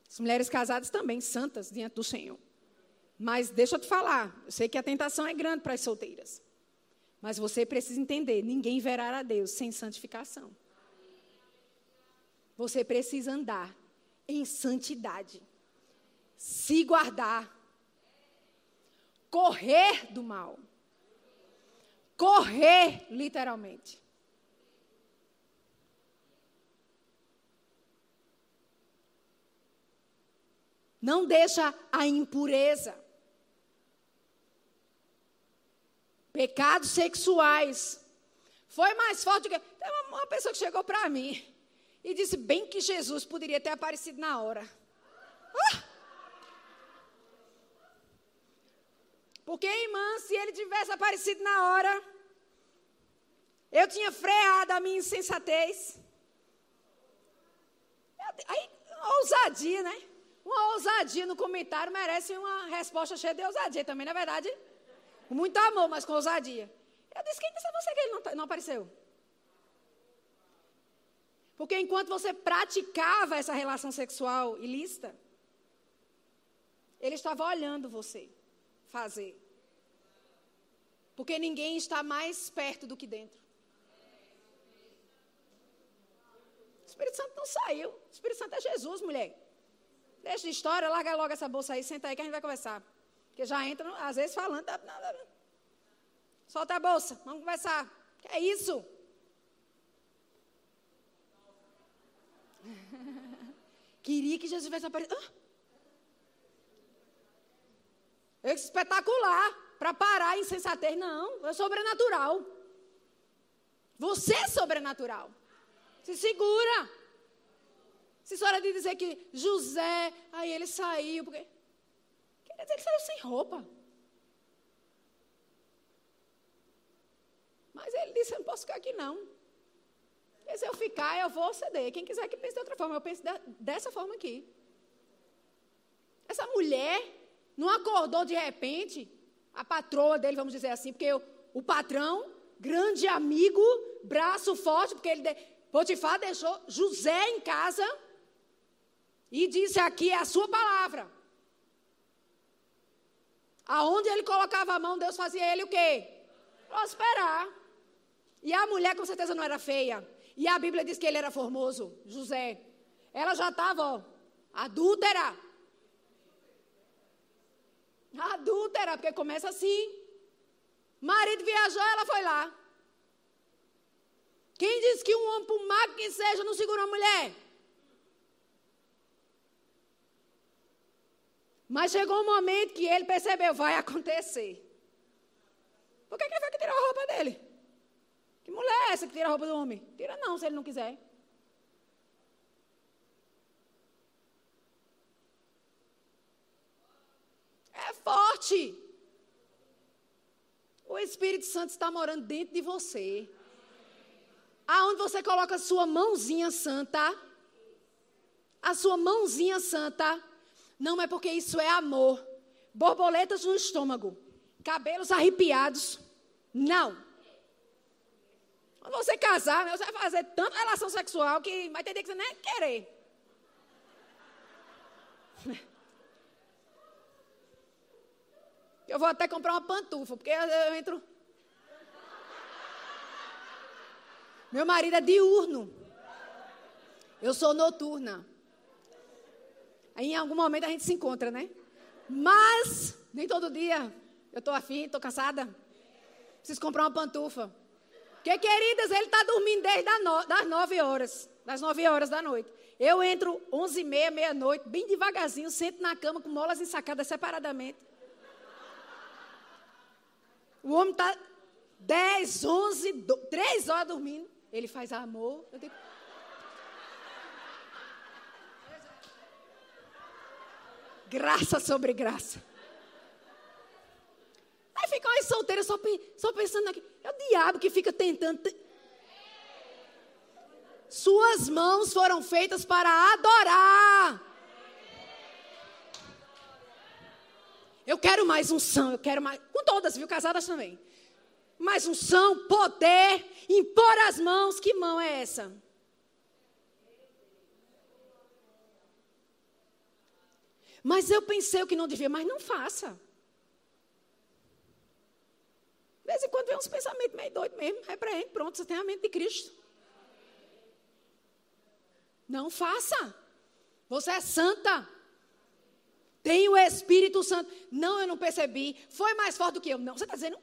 As mulheres casadas também, santas diante do Senhor. Mas deixa eu te falar, eu sei que a tentação é grande para as solteiras. Mas você precisa entender: ninguém verá a Deus sem santificação. Você precisa andar em santidade, se guardar, correr do mal correr, literalmente. Não deixa a impureza. Pecados sexuais. Foi mais forte do que. Tem uma, pessoa que chegou para mim e disse bem que Jesus poderia ter aparecido na hora. Ah! Porque, irmã, se ele tivesse aparecido na hora, eu tinha freado a minha insensatez. Aí, uma ousadia, né? Uma ousadia no comentário merece uma resposta cheia de ousadia também, na é verdade. Com muito amor, mas com ousadia. Eu disse, quem disse a você que ele não, tá, não apareceu? Porque enquanto você praticava essa relação sexual ilícita, ele estava olhando você fazer. Porque ninguém está mais perto do que dentro. Espírito Santo não saiu. O Espírito Santo é Jesus, mulher. Deixa de história, larga logo essa bolsa aí, senta aí que a gente vai conversar. Porque já entra, às vezes, falando. Solta a bolsa, vamos conversar. Que é isso? *laughs* Queria que Jesus tivesse aparecido. Ah. Espetacular. Para parar a insensatez. Não, é sobrenatural. Você é sobrenatural. Se segura. Se senhora de dizer que José, aí ele saiu, porque. Quer dizer que saiu sem roupa. Mas ele disse: Eu não posso ficar aqui, não. E se eu ficar, eu vou ceder. Quem quiser que pense de outra forma, eu penso de, dessa forma aqui. Essa mulher não acordou de repente, a patroa dele, vamos dizer assim, porque o patrão, grande amigo, braço forte, porque ele. Potifar deixou José em casa e disse: Aqui é a sua palavra. Aonde ele colocava a mão, Deus fazia ele o quê? Prosperar. E a mulher com certeza não era feia. E a Bíblia diz que ele era formoso, José. Ela já estava, adúltera. Adúltera, porque começa assim. Marido viajou, ela foi lá. Quem diz que um homem, por mais que seja, não segura uma mulher? Mas chegou um momento que ele percebeu, vai acontecer. Por que, que ele que tirou a roupa dele? Que mulher é essa que tira a roupa do homem? Tira não, se ele não quiser. É forte. O Espírito Santo está morando dentro de você. Aonde você coloca a sua mãozinha santa, a sua mãozinha santa, não é porque isso é amor. Borboletas no estômago, cabelos arrepiados. Não. Quando você casar, você vai fazer tanta relação sexual que vai ter que você nem querer. *laughs* Eu vou até comprar uma pantufa, porque eu entro. Meu marido é diurno. Eu sou noturna. Aí em algum momento a gente se encontra, né? Mas, nem todo dia. Eu estou afim, estou cansada. Preciso comprar uma pantufa. Porque, queridas, ele está dormindo desde das nove horas. Das nove horas da noite. Eu entro onze e meia, meia-noite, bem devagarzinho, sento na cama com molas ensacadas separadamente. O homem está dez, onze, três horas dormindo. Ele faz amor. Eu digo, Graça sobre graça. Aí ficam as solteiras só, só pensando aqui. É o diabo que fica tentando. Suas mãos foram feitas para adorar. Eu quero mais unção, eu quero mais. Com todas, viu? Casadas também. Mais unção, poder, impor as mãos. Que mão é essa? Mas eu pensei o que não devia, mas não faça. De vez em quando vem uns pensamentos meio doidos mesmo, repreende, pronto, você tem a mente de Cristo. Não faça. Você é santa. Tem o Espírito Santo. Não, eu não percebi. Foi mais forte do que eu. Não, você está dizendo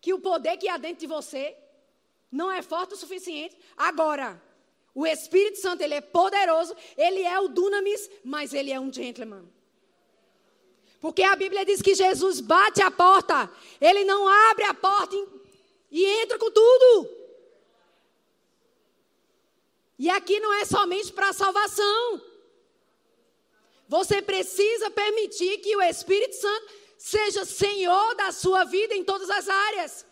que o poder que há dentro de você não é forte o suficiente? Agora, o Espírito Santo, ele é poderoso, ele é o dunamis, mas ele é um gentleman. Porque a Bíblia diz que Jesus bate a porta, ele não abre a porta e entra com tudo. E aqui não é somente para salvação. Você precisa permitir que o Espírito Santo seja senhor da sua vida em todas as áreas.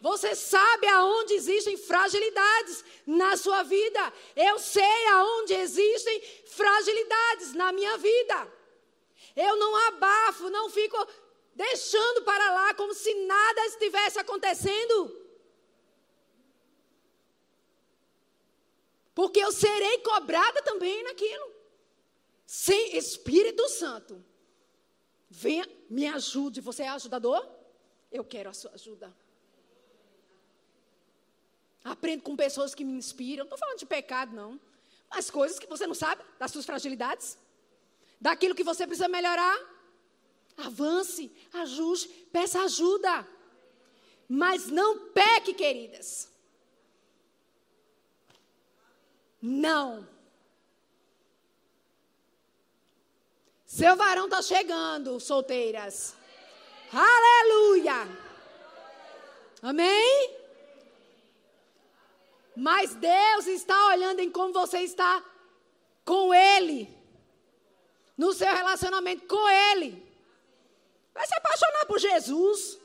Você sabe aonde existem fragilidades na sua vida. Eu sei aonde existem fragilidades na minha vida. Eu não abafo, não fico deixando para lá como se nada estivesse acontecendo. Porque eu serei cobrada também naquilo. Sem Espírito Santo. Venha, me ajude. Você é ajudador? Eu quero a sua ajuda. Aprendo com pessoas que me inspiram. Não estou falando de pecado, não. Mas coisas que você não sabe, das suas fragilidades, daquilo que você precisa melhorar. Avance, ajuste, peça ajuda. Mas não peque, queridas. Não. Seu varão está chegando, solteiras. Aleluia. Amém? Mas Deus está olhando em como você está com Ele. No seu relacionamento com Ele. Vai se apaixonar por Jesus.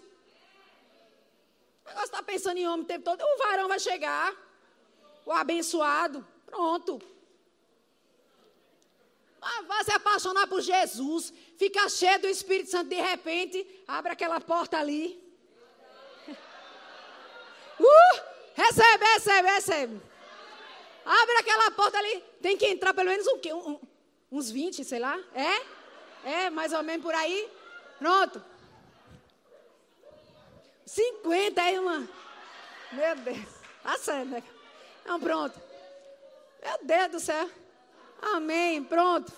O negócio está pensando em homem o tempo todo. O varão vai chegar. O abençoado. Pronto. Vai se apaixonar por Jesus. Fica cheio do Espírito Santo. De repente, abre aquela porta ali. *laughs* Uh! Recebe, recebe, recebe. Abre aquela porta ali. Tem que entrar pelo menos um, um, uns 20, sei lá. É? É, mais ou menos por aí. Pronto. 50 aí, uma. Meu Deus. Tá certo, né? Então, pronto. Meu Deus do céu. Amém. Pronto.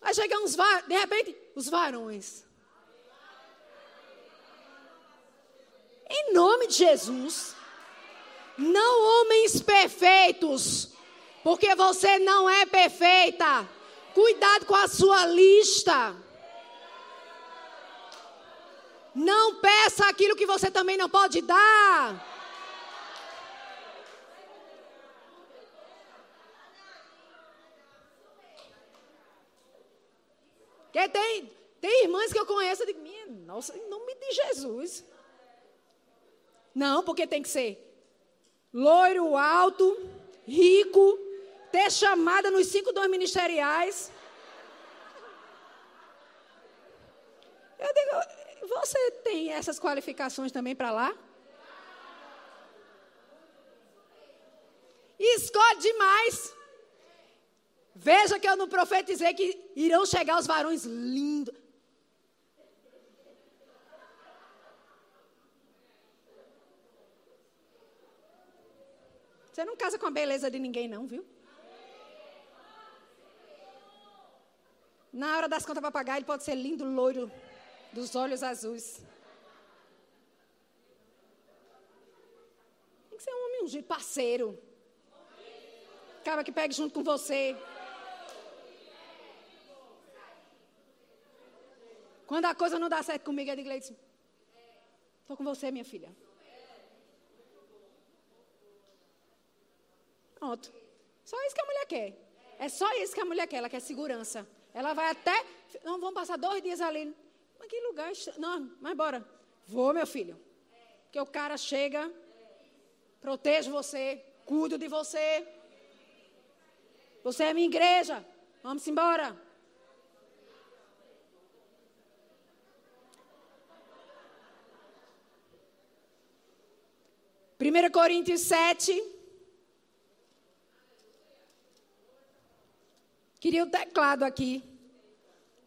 Vai chegar uns varões. De repente, os varões. Em nome de Jesus. Não homens perfeitos. Porque você não é perfeita. Cuidado com a sua lista. Não peça aquilo que você também não pode dar. Porque tem, tem irmãs que eu conheço, eu digo, minha nossa, em nome de Jesus. Não, porque tem que ser loiro alto, rico, ter chamada nos cinco dons ministeriais. Eu digo, você tem essas qualificações também para lá? Escolhe demais. Veja que eu não profetizei que irão chegar os varões lindos. Você não casa com a beleza de ninguém, não, viu? Na hora das contas para pagar, ele pode ser lindo, loiro, dos olhos azuis. Tem que ser um homem ungido, parceiro. Acaba que pegue junto com você. Quando a coisa não dá certo comigo, eu digo, estou com você, minha filha. Pronto. Só isso que a mulher quer. É só isso que a mulher quer. Ela quer segurança. Ela vai até. Não, vamos passar dois dias ali. Mas que lugar. Não, mas bora. Vou, meu filho. Porque o cara chega, protejo você, cuido de você. Você é minha igreja. Vamos embora. Primeira Coríntios 7, Queria o teclado aqui.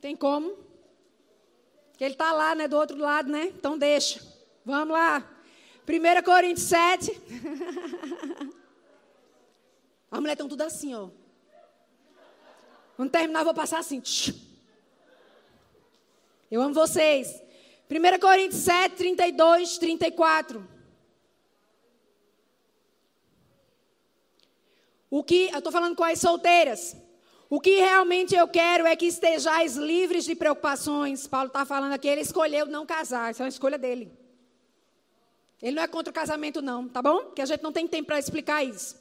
Tem como? Que ele está lá, né? Do outro lado, né? Então deixa. Vamos lá. 1 Coríntios 7. *laughs* As mulheres estão tudo assim, ó. Quando terminar, eu vou passar assim. Eu amo vocês. 1 Coríntios 7, 32, 34. O que. Eu estou falando com as solteiras. O que realmente eu quero é que estejais livres de preocupações. Paulo está falando aqui, ele escolheu não casar, isso é uma escolha dele. Ele não é contra o casamento, não, tá bom? Que a gente não tem tempo para explicar isso.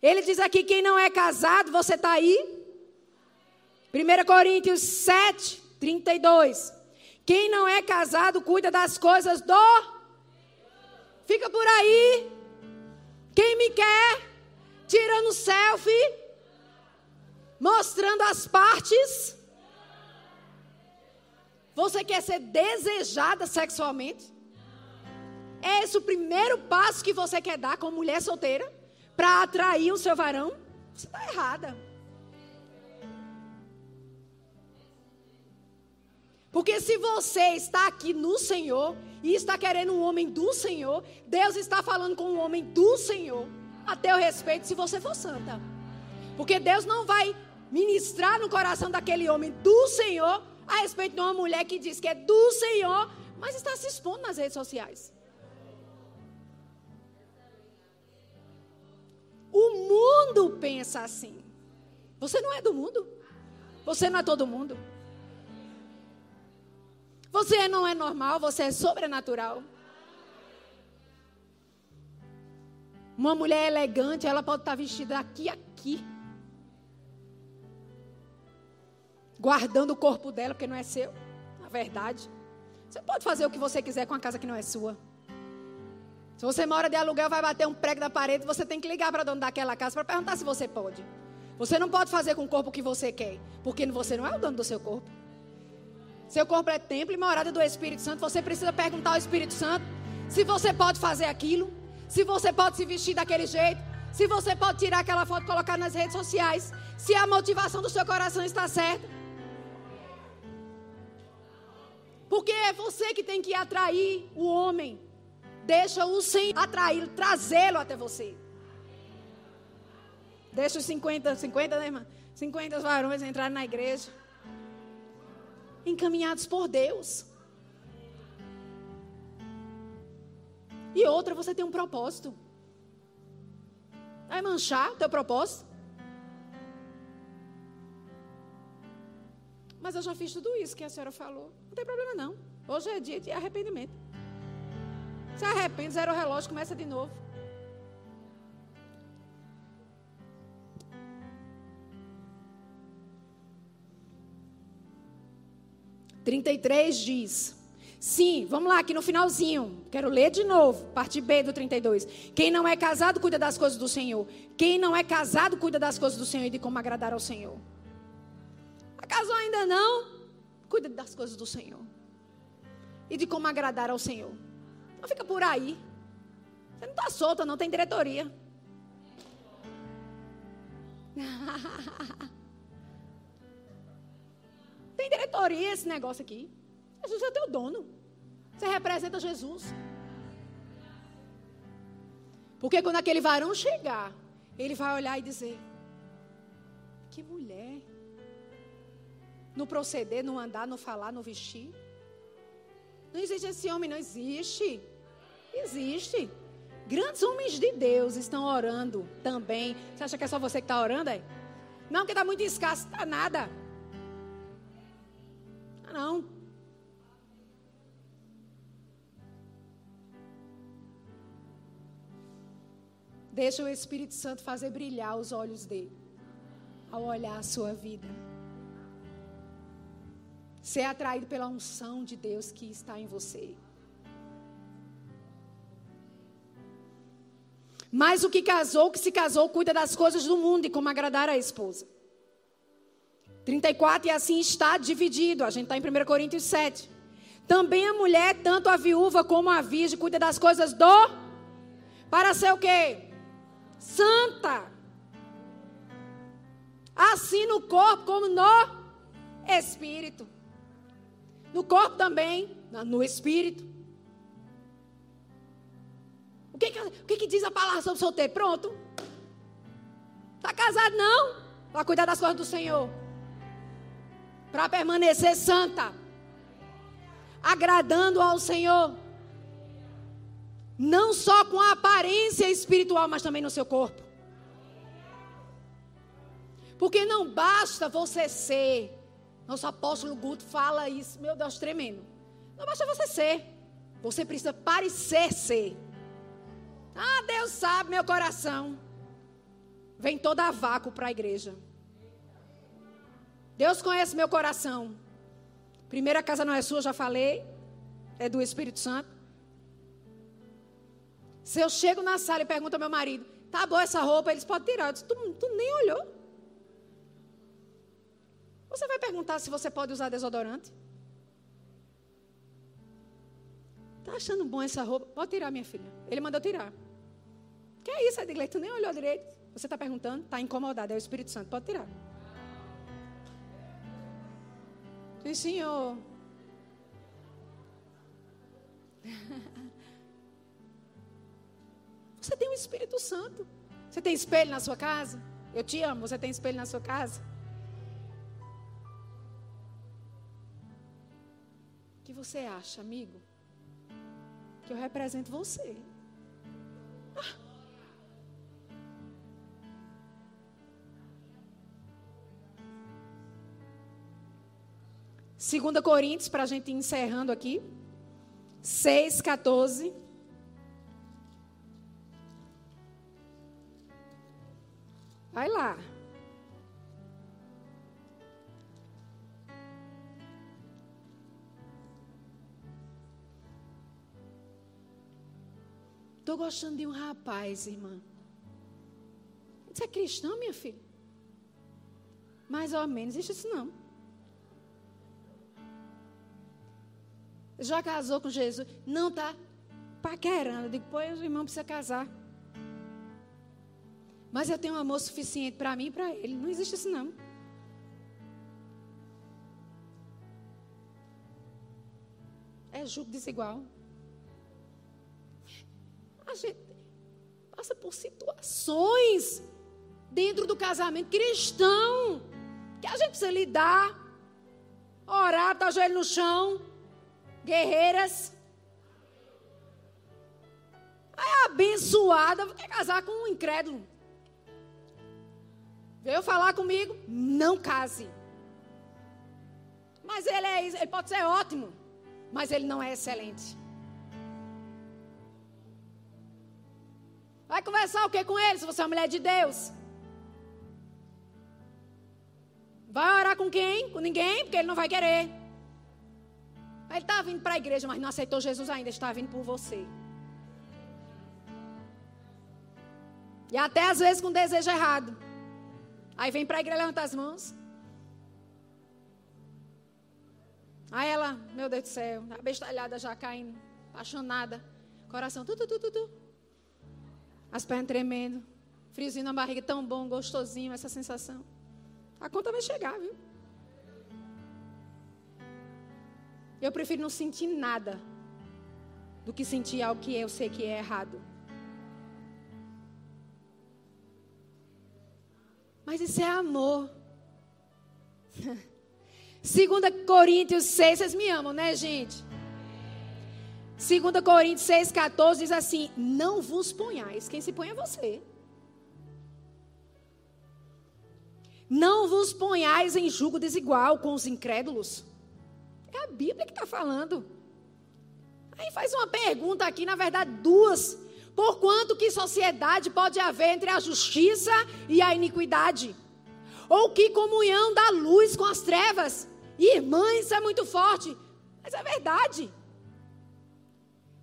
Ele diz aqui: quem não é casado, você está aí? 1 Coríntios 7, 32. Quem não é casado, cuida das coisas do. Fica por aí. Quem me quer, tirando selfie mostrando as partes. Você quer ser desejada sexualmente? É esse o primeiro passo que você quer dar como mulher solteira para atrair o seu varão? Você está errada. Porque se você está aqui no Senhor e está querendo um homem do Senhor, Deus está falando com um homem do Senhor a teu respeito se você for santa. Porque Deus não vai ministrar no coração daquele homem do Senhor a respeito de uma mulher que diz que é do Senhor, mas está se expondo nas redes sociais. O mundo pensa assim. Você não é do mundo. Você não é todo mundo. Você não é normal, você é sobrenatural. Uma mulher elegante, ela pode estar vestida aqui aqui. Guardando o corpo dela, porque não é seu. Na verdade. Você pode fazer o que você quiser com a casa que não é sua. Se você mora de aluguel, vai bater um prego da parede, você tem que ligar para o dono daquela casa para perguntar se você pode. Você não pode fazer com o corpo que você quer, porque você não é o dono do seu corpo. Seu corpo é templo e morada do Espírito Santo. Você precisa perguntar ao Espírito Santo se você pode fazer aquilo, se você pode se vestir daquele jeito, se você pode tirar aquela foto e colocar nas redes sociais, se a motivação do seu coração está certa. Porque é você que tem que atrair o homem Deixa o Senhor atraí-lo, trazê-lo até você. Deixa os 50, 50, né, irmã? 50 varões entrarem na igreja. Encaminhados por Deus. E outra, você tem um propósito. Vai manchar o teu propósito? Mas eu já fiz tudo isso que a senhora falou. Não tem problema não. Hoje é dia de arrependimento. Se arrepende, zero o relógio, começa de novo. Trinta e três diz. Sim, vamos lá, aqui no finalzinho. Quero ler de novo, parte B do 32. Quem não é casado cuida das coisas do Senhor. Quem não é casado cuida das coisas do Senhor e de como agradar ao Senhor. Casou ainda não? Cuida das coisas do Senhor. E de como agradar ao Senhor. Não fica por aí. Você não está solta, não, tem diretoria. *laughs* tem diretoria esse negócio aqui. Jesus é teu dono. Você representa Jesus. Porque quando aquele varão chegar, ele vai olhar e dizer: Que mulher. No proceder, no andar, no falar, no vestir. Não existe esse homem, não existe. Existe. Grandes homens de Deus estão orando também. Você acha que é só você que está orando aí? Não, que está muito escasso, está nada. Não. Deixa o Espírito Santo fazer brilhar os olhos dele ao olhar a sua vida. Ser atraído pela unção de Deus que está em você. Mas o que casou, que se casou, cuida das coisas do mundo e como agradar a esposa. 34, e assim está dividido. A gente está em 1 Coríntios 7. Também a mulher, tanto a viúva como a virgem, cuida das coisas do. Para ser o quê? Santa. Assim no corpo como no espírito. No corpo também, no espírito. O que, que, o que, que diz a palavra sobre solteiro? Pronto. Está casado não? Para cuidar das coisas do Senhor. Para permanecer santa. Agradando ao Senhor. Não só com a aparência espiritual, mas também no seu corpo. Porque não basta você ser nosso apóstolo Guto fala isso, meu Deus, tremendo. Não basta você ser, você precisa parecer ser. Ah, Deus sabe meu coração. Vem toda a vácuo para a igreja. Deus conhece meu coração. Primeira casa não é sua, já falei. É do Espírito Santo. Se eu chego na sala e pergunto ao meu marido, tá boa essa roupa? Eles podem tirar. Eu disse, tu, tu nem olhou. Você vai perguntar se você pode usar desodorante? Tá achando bom essa roupa? Pode tirar, minha filha. Ele mandou tirar. Que é isso, Edgley? Tu nem olhou direito. Você está perguntando? Está incomodado. É o Espírito Santo. Pode tirar. Sim, senhor. *laughs* Você tem o Espírito Santo. Você tem espelho na sua casa? Eu te amo. Você tem espelho na sua casa? O que você acha, amigo? Que eu represento você. Ah. Segunda Coríntios, para a gente ir encerrando aqui. 6, 14. Vai lá. Estou gostando de um rapaz, irmã. Você é cristão, minha filha? Mais ou menos, isso não. Já casou com Jesus? Não, tá paquerando. Eu digo, pois o irmão precisa casar. Mas eu tenho amor suficiente para mim e para ele. Não existe isso, não. É julgo desigual. A gente passa por situações dentro do casamento cristão que a gente precisa lidar, orar, tá joelho no chão, guerreiras. Aí abençoada quer casar com um incrédulo. Veio falar comigo, não case. Mas ele, é, ele pode ser ótimo, mas ele não é excelente. Vai conversar o que com ele se você é uma mulher de Deus? Vai orar com quem? Com ninguém, porque ele não vai querer. Ele está vindo para a igreja, mas não aceitou Jesus ainda, está vindo por você. E até às vezes com desejo errado. Aí vem para a igreja levantar as mãos. Aí ela, meu Deus do céu, abestalhada já caindo, apaixonada, coração, tu, tu, tu, tu, tu. As pernas tremendo, friozinho na barriga, tão bom, gostosinho, essa sensação. A conta vai chegar, viu? Eu prefiro não sentir nada do que sentir algo que eu sei que é errado. Mas isso é amor. *laughs* 2 Coríntios 6, vocês me amam, né, gente? 2 Coríntios 6, 14 diz assim: Não vos ponhais, quem se põe é você. Não vos ponhais em julgo desigual com os incrédulos. É a Bíblia que está falando. Aí faz uma pergunta aqui, na verdade, duas Porquanto que sociedade pode haver entre a justiça e a iniquidade? Ou que comunhão da luz com as trevas? Irmã, isso é muito forte. Mas é verdade.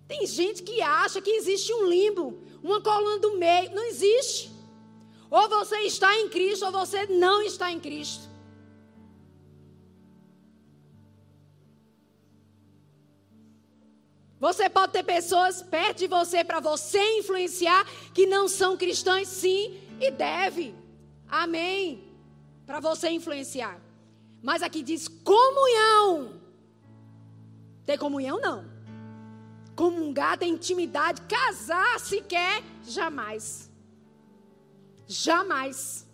Tem gente que acha que existe um limbo, uma coluna do meio. Não existe. Ou você está em Cristo ou você não está em Cristo. Você pode ter pessoas perto de você para você influenciar que não são cristãs, sim, e deve. Amém. Para você influenciar. Mas aqui diz comunhão. Ter comunhão não. Comungar, ter intimidade, casar se quer, jamais. Jamais.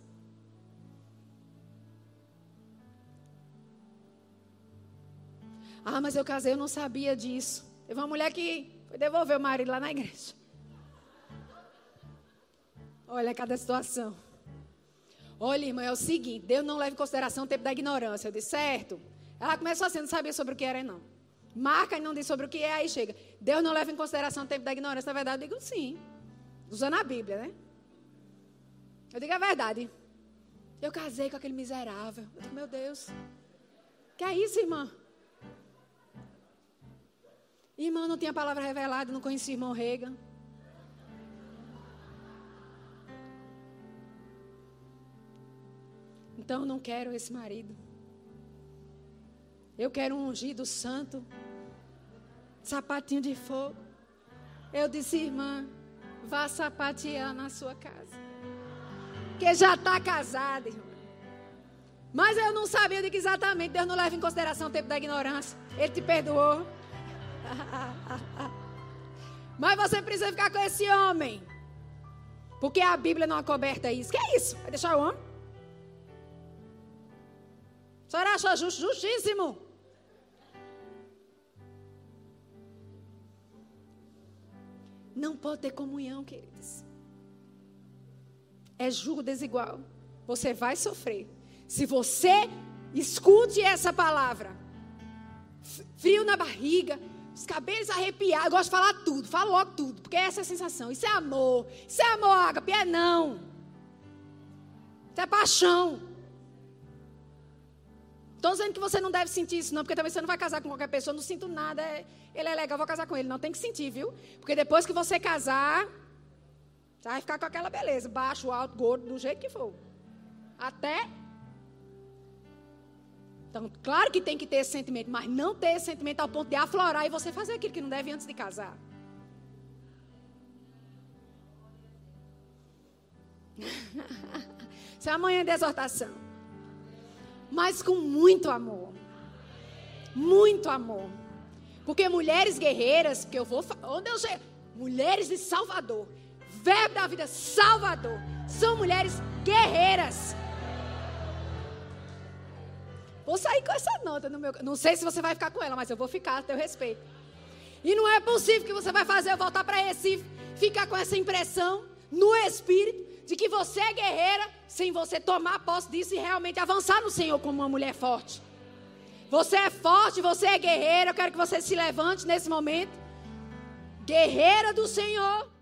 Ah, mas eu casei, eu não sabia disso. Teve uma mulher que foi devolver o marido lá na igreja. Olha cada situação. Olha, irmã, é o seguinte: Deus não leva em consideração o tempo da ignorância. Eu disse, certo. Ela começou assim, não sabia sobre o que era, não. Marca e não diz sobre o que é, aí chega. Deus não leva em consideração o tempo da ignorância. Na verdade, eu digo sim. Usando a Bíblia, né? Eu digo a verdade. Eu casei com aquele miserável. Eu digo, meu Deus. Que é isso, irmã? Irmão, não tinha palavra revelada, não conhecia irmão Reagan. Então não quero esse marido. Eu quero um ungido santo, sapatinho de fogo. Eu disse, irmã, vá sapatear na sua casa. Que já está casada, irmã. Mas eu não sabia de que exatamente Deus não leva em consideração o tempo da ignorância. Ele te perdoou. *laughs* Mas você precisa ficar com esse homem. Porque a Bíblia não acoberta isso. Que é isso? Vai deixar o homem? A senhora acha justo, justíssimo? Não pode ter comunhão, queridos. É julgo desigual. Você vai sofrer. Se você escute essa palavra, frio na barriga, os cabelos arrepiados, eu gosto de falar tudo, falo logo tudo, porque essa é a sensação. Isso é amor. Isso é amor, ágape, é não. Isso é paixão. Estou dizendo que você não deve sentir isso, não, porque talvez você não vai casar com qualquer pessoa, não sinto nada, é, ele é legal, vou casar com ele. Não, tem que sentir, viu? Porque depois que você casar, você vai ficar com aquela beleza, baixo, alto, gordo, do jeito que for. Até então, claro que tem que ter esse sentimento, mas não ter esse sentimento ao ponto de aflorar e você fazer aquilo que não deve antes de casar. *laughs* Isso é amanhã de exortação. Mas com muito amor. Muito amor. Porque mulheres guerreiras, porque eu vou. Onde eu chego? Mulheres de Salvador. Verbo da vida, Salvador. São mulheres guerreiras. Vou sair com essa nota no meu. Não sei se você vai ficar com ela, mas eu vou ficar a teu respeito. E não é possível que você vai fazer eu voltar para Recife, ficar com essa impressão no espírito de que você é guerreira, sem você tomar posse disso e realmente avançar no Senhor como uma mulher forte. Você é forte, você é guerreira. Eu quero que você se levante nesse momento. Guerreira do Senhor.